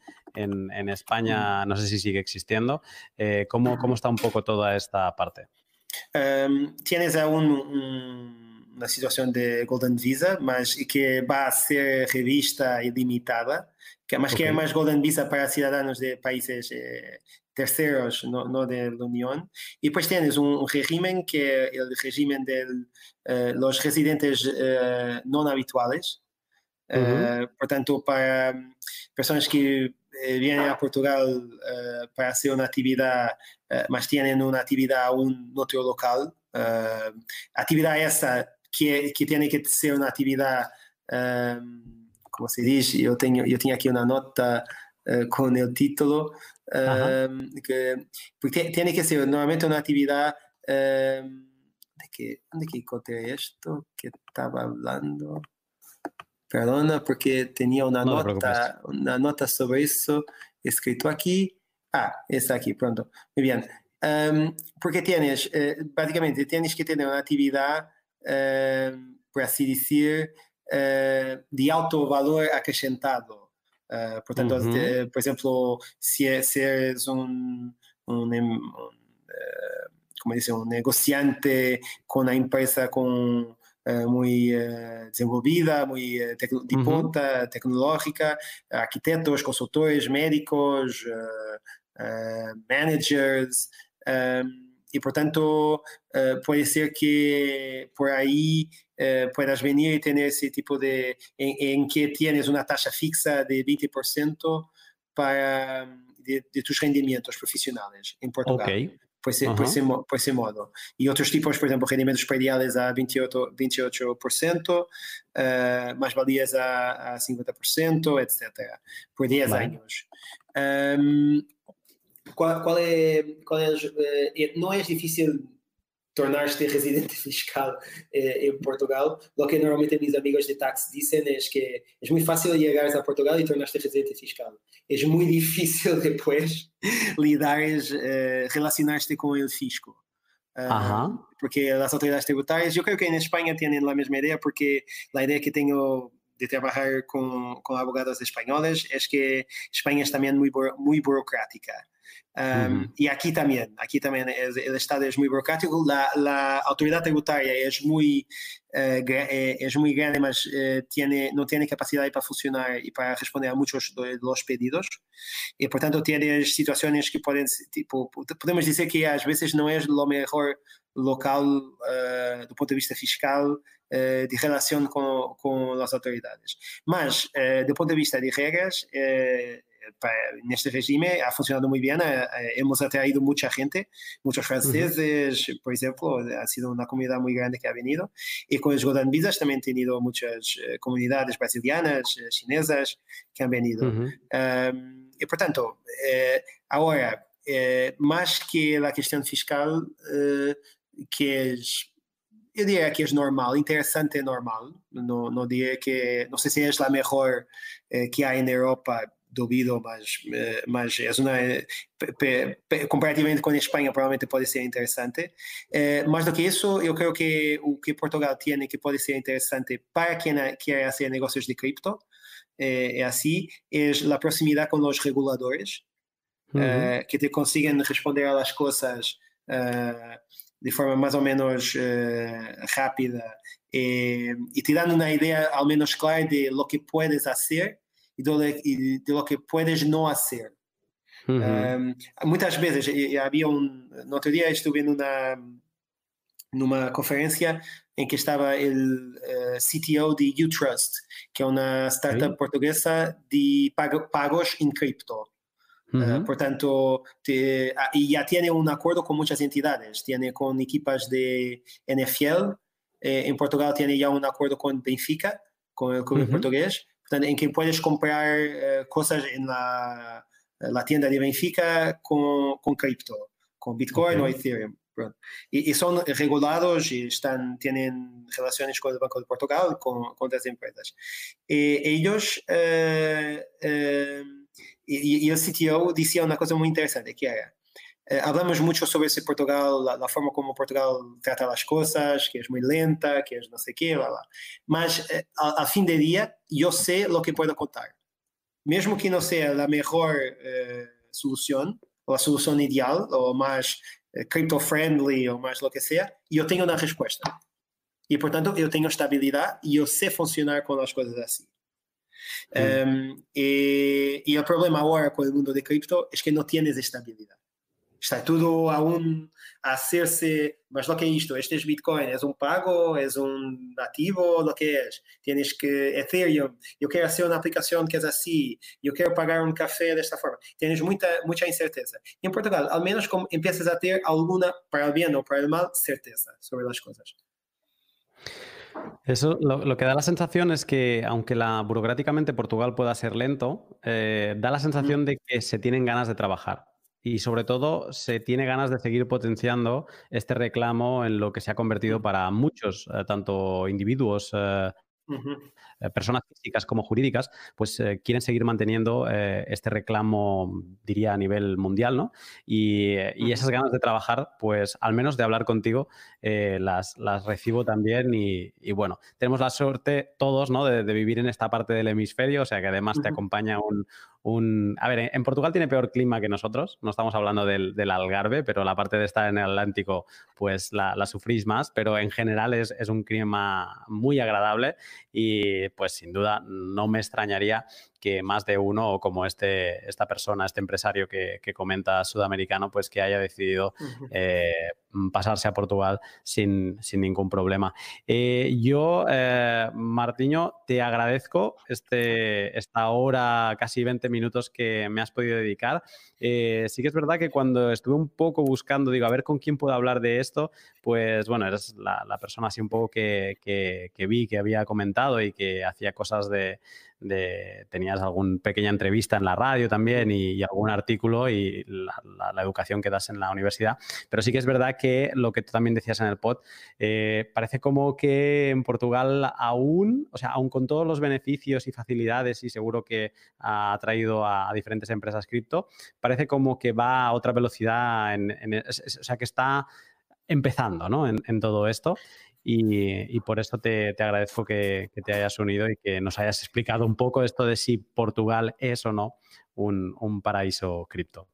España? No sé si sigue existiendo. Eh, ¿cómo, ¿cómo, está un poco toda esta parte? Em, tienes aún na situação de Golden Visa, mas que é vai ser revista e limitada, que, é, é okay. que más Golden Visa para cidadãos de países eh, não da União. E depois Unión. Y pues tienes un, que é o regime dos eh, residentes eh, habituais. habituales, eh, uhum. portanto, para hum, pessoas que eh, vêm a Portugal uh, para fazer uma atividade, uh, mas têm uma atividade um, no outro local, atividade essa que, que tem que ser uma atividade, um, como se diz, eu tenho, eu tinha aqui uma nota uh, com o título, um, que, porque tem, que ser normalmente uma atividade, um, de que, onde que encontrei isto que estava falando? Perdona, porque tinha uma no nota, uma nota sobre isso escrito aqui. Ah, essa aqui, pronto. Muy bien. Um, porque tienes, uh, basicamente, tienes que ter uma atividade uh, por assim dizer, uh, de alto valor acrescentado. Uh, portanto, uhum. por exemplo, se, é, se és um, um, um como dizer, um negociante com a empresa com uh, muito uh, desenvolvida, muito tec de uhum. ponta, tecnológica, arquitetos, consultores, médicos, managers. Um, y por tanto uh, puede ser que por ahí uh, puedas venir y tener ese tipo de, en, en, que tienes una tasa fixa de 20% para, de, de, tus rendimientos profesionales en Portugal. Okay. Por ese, uh -huh. por, ese, por ese, modo. Y otros tipos, por ejemplo, rendimientos prediales a 28%, 28% uh, más valías a, a 50%, etc. Por 10 vale. años. Um, qual, qual é, qual é, eh, é, não é difícil tornar-se residente fiscal eh, em Portugal. O que normalmente meus amigos de táxi dizem é que é muito fácil chegar a Portugal e tornar-te residente fiscal. É muito difícil depois lidar, eh, relacionar-te com o fisco. Uh, -huh. Porque as autoridades tributárias, eu creio que na Espanha têm a mesma ideia, porque a ideia que tenho de trabalhar com, com abogados espanhóis é que Espanha é também muito, muito burocrática. Um, Y aquí también, aquí también es, el Estado es muy burocrático, la, la autoridad tributaria es muy, uh, es muy grande, mas uh, tiene, no tiene para funcionar y para responder a muchos de los pedidos. Y por tanto tiene situaciones que pueden, tipo, podemos decir que a veces no es lo mejor local uh, do ponto de vista fiscal uh, de relação com, com as autoridades. Mas, uh, do ponto de vista de regras, en este régimen ha funcionado muy bien, hemos atraído mucha gente, muchos franceses, por ejemplo, ha sido una comunidad muy grande que ha venido, y con los Golden Visas también he tenido muchas comunidades brasileñas, chinesas que han venido. Em, y por tanto, ahora, más que la cuestión fiscal, que es eu diria que é normal, interessante é normal. Não, não diria que, não sei se é a melhor eh, que há na Europa, duvido, mas, eh, mas é uma, comparativamente com a Espanha, provavelmente pode ser interessante. Eh, mais do que isso, eu creio que o que Portugal tem que pode ser interessante para quem quer fazer negócios de cripto, é, é assim, é a proximidade com os reguladores, uhum. que te consigam responder às coisas de forma más o menos rápida eh, y te dan una idea al menos clara de lo que puedes hacer y de, lo, que puedes no hacer. Uh -huh. um, muitas vezes, havia um, no outro dia estive numa, numa conferência em que estava o uh, CTO de Utrust, que é uma startup portuguesa de pagos em cripto. Uh, por tanto, te, ah, y ya tiene un acuerdo con muchas entidades. Tiene con equipas de NFL. Eh, en Portugal tiene ya un acuerdo con Benfica, con el club uh -huh. En que puedes comprar uh, cosas en la, la, tienda de Benfica con, con cripto, con Bitcoin okay. o Ethereum. Y, y, son regulados y están, tienen relaciones con el Banco de Portugal, con, con otras empresas. Eh, ellos eh, e, e o CTO dizia uma coisa muito interessante, que era, eh, hablamos mucho sobre ese Portugal, la, la, forma como Portugal trata las cosas, que es muy lenta, que es no sé qué, bla, bla. Mas eh, a, a, fin de día yo sé lo que puedo contar. Mesmo que no sea la mejor eh, solución, o la solución ideal, o más eh, crypto-friendly, o más lo que sea, yo tengo una respuesta. E, portanto, eu tenho estabilidade e eu sei funcionar com as coisas assim. Um, e, e, eh, o problema agora com o mundo de cripto é que não tienes estabilidade. Está todo aún a hacerse, mas lo que es esto, este es Bitcoin, es un pago, es un nativo, lo que es. Tienes que Ethereum, yo quiero hacer una aplicación que es así, yo quiero pagar un café de esta forma. Tienes mucha, mucha incerteza. Y en Portugal, al menos como empiezas a tener alguna, para el bien o para el mal, certeza sobre las cosas. Eso lo, que da la sensación es que, aunque la burocráticamente Portugal pueda ser lento, eh, da la sensación de que se tienen ganas de trabajar. Y sobre todo se tiene ganas de seguir potenciando este reclamo en lo que se ha convertido para muchos, eh, tanto individuos eh, personas físicas como jurídicas, pues eh, quieren seguir manteniendo eh, este reclamo, diría, a nivel mundial, ¿no? Y, esas ganas de trabajar, pues al menos de hablar contigo, las, las, recibo también y, bueno, tenemos la suerte todos, ¿no? De, vivir en esta parte del hemisferio, o sea que además te acompaña un, un... A ver, en Portugal tiene peor clima que nosotros, no estamos hablando del, del Algarve, pero la parte de estar en el Atlántico, pues la, la sufrís más, pero en general es, es, un clima muy agradable y pues sin duda no me extrañaría que más de uno, o como este, esta persona, este empresario que, que comenta sudamericano, pues que haya decidido eh, pasarse a Portugal sin, sin ningún problema. Eh, yo, eh, Martiño, te agradezco este, esta hora, casi 20 minutos que me has podido dedicar. sí que es verdad que cuando estuve un poco buscando, digo, a ver con quién puedo hablar de esto, pues bueno, eres la, la persona así un poco que, que, que vi, que había comentado y que hacía cosas de de, tenías alguna pequeña entrevista en la radio también y, algún artículo y la, educación que das en la universidad. Pero sí que es verdad que lo que tú también decías en el pod, eh, parece como que en Portugal aún, o sea, aún con todos los beneficios y facilidades y seguro que ha traído a, diferentes empresas cripto, parece como que va a otra velocidad, en, o sea, que está empezando ¿no? en, en todo esto. Y, por eso te, agradezco que, te hayas unido y que nos hayas explicado un poco esto de si Portugal es o no un, paraíso cripto.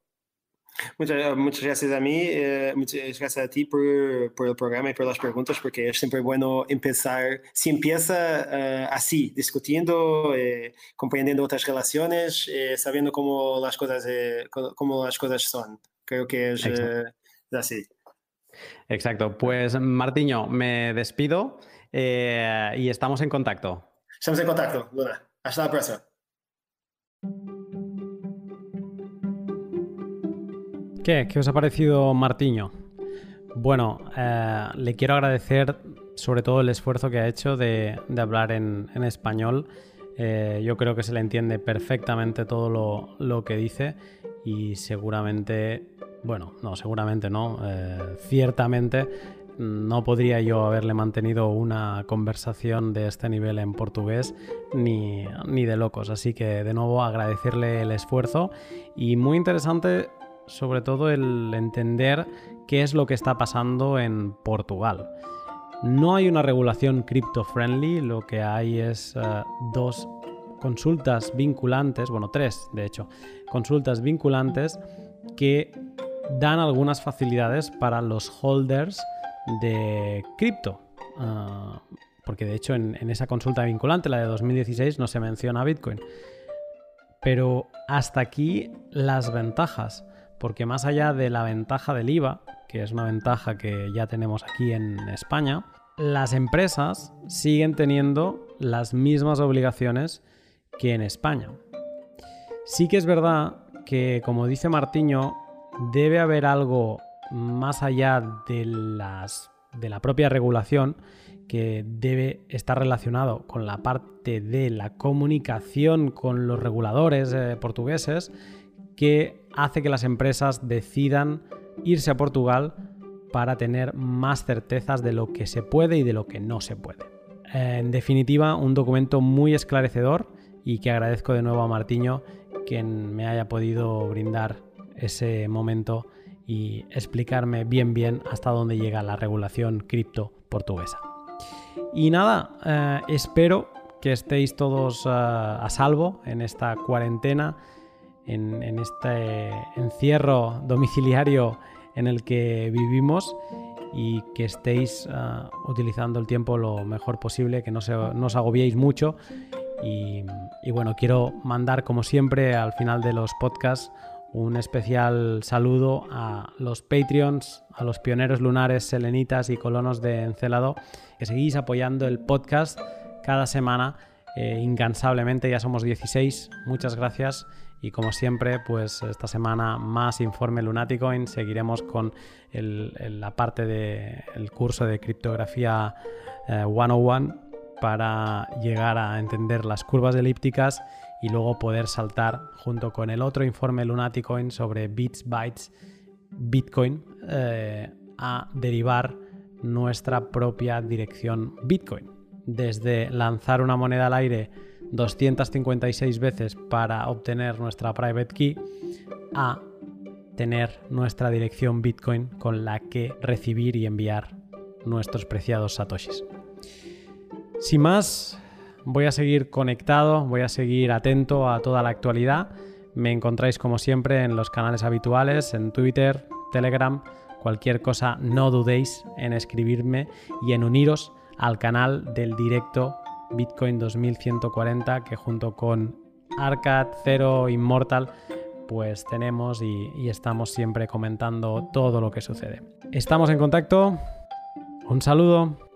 Muchas, muchas, gracias a mí, eh, muchas gracias a ti por, el programa y por las preguntas, porque es siempre bueno empezar, si empieza eh, así, discutiendo, eh, comprendiendo otras relaciones, sabiendo cómo las, cosas, cómo las cosas son. Creo que es así. Exacto. Pues Martiño, me despido eh, y estamos en contacto. Estamos en contacto, Luna. Hasta la próxima. ¿Qué? ¿Qué os ha parecido Martiño? Bueno, eh, le quiero agradecer sobre todo el esfuerzo que ha hecho de, hablar en, español. Eh, yo creo que se le entiende perfectamente todo lo, que dice y seguramente, bueno, no, seguramente no, eh, ciertamente no podría yo haberle mantenido una conversación de este nivel en portugués ni, ni, de locos. Así que de nuevo agradecerle el esfuerzo y muy interesante sobre todo el entender qué es lo que está pasando en Portugal. No hay una regulación crypto-friendly, lo que hay es eh, dos consultas vinculantes, bueno, tres de hecho, consultas vinculantes que dan algunas facilidades para los holders de cripto. Ah, porque de hecho en, en, esa consulta vinculante, la de 2016, no se menciona Bitcoin. Pero hasta aquí las ventajas, porque más allá de la ventaja del IVA, que es una ventaja que ya tenemos aquí en España, las empresas siguen teniendo las mismas obligaciones que en España. Sí que es verdad que, como dice Martiño, debe haber algo más allá de, la propia regulación que debe estar relacionado con la parte de la comunicación con los reguladores eh, portugueses que hace que las empresas decidan irse a Portugal para tener más certezas de lo que se puede y de lo que no se puede. En definitiva, un documento muy esclarecedor y que agradezco de nuevo a Martiño quien me haya podido brindar ese momento y explicarme bien bien hasta dónde llega la regulación cripto portuguesa. Y nada, eh, espero que estéis todos eh, a salvo en esta cuarentena, en, este encierro domiciliario en el que vivimos y que estéis ah, utilizando el tiempo lo mejor posible, que no, os agobiéis mucho. Y, bueno, quiero mandar como siempre al final de los podcasts un especial saludo a los Patreons, a los pioneros lunares, selenitas y colonos de Encelado, que seguís apoyando el podcast cada semana eh, incansablemente, ya somos 16, muchas gracias y como siempre, pues esta semana más informe Lunaticoin. Seguiremos con la parte del curso de criptografía 101 eh, para llegar a entender las curvas elípticas y luego poder saltar junto con el otro informe Lunaticoin sobre bits, bytes, Bitcoin eh, a derivar nuestra propia dirección Bitcoin. Desde lanzar una moneda al aire 256 veces para obtener nuestra private key a tener nuestra dirección Bitcoin con la que recibir y enviar nuestros preciados satoshis. Sin más, voy a seguir conectado, voy a seguir atento a toda la actualidad. Me encontráis como siempre en los canales habituales, en Twitter, Telegram, cualquier cosa, no dudéis en escribirme y en uniros al canal del directo Bitcoin 2140 que junto con Arcad, Zero, Immortal pues tenemos y, y estamos siempre comentando todo lo que sucede. Estamos en contacto. Un saludo.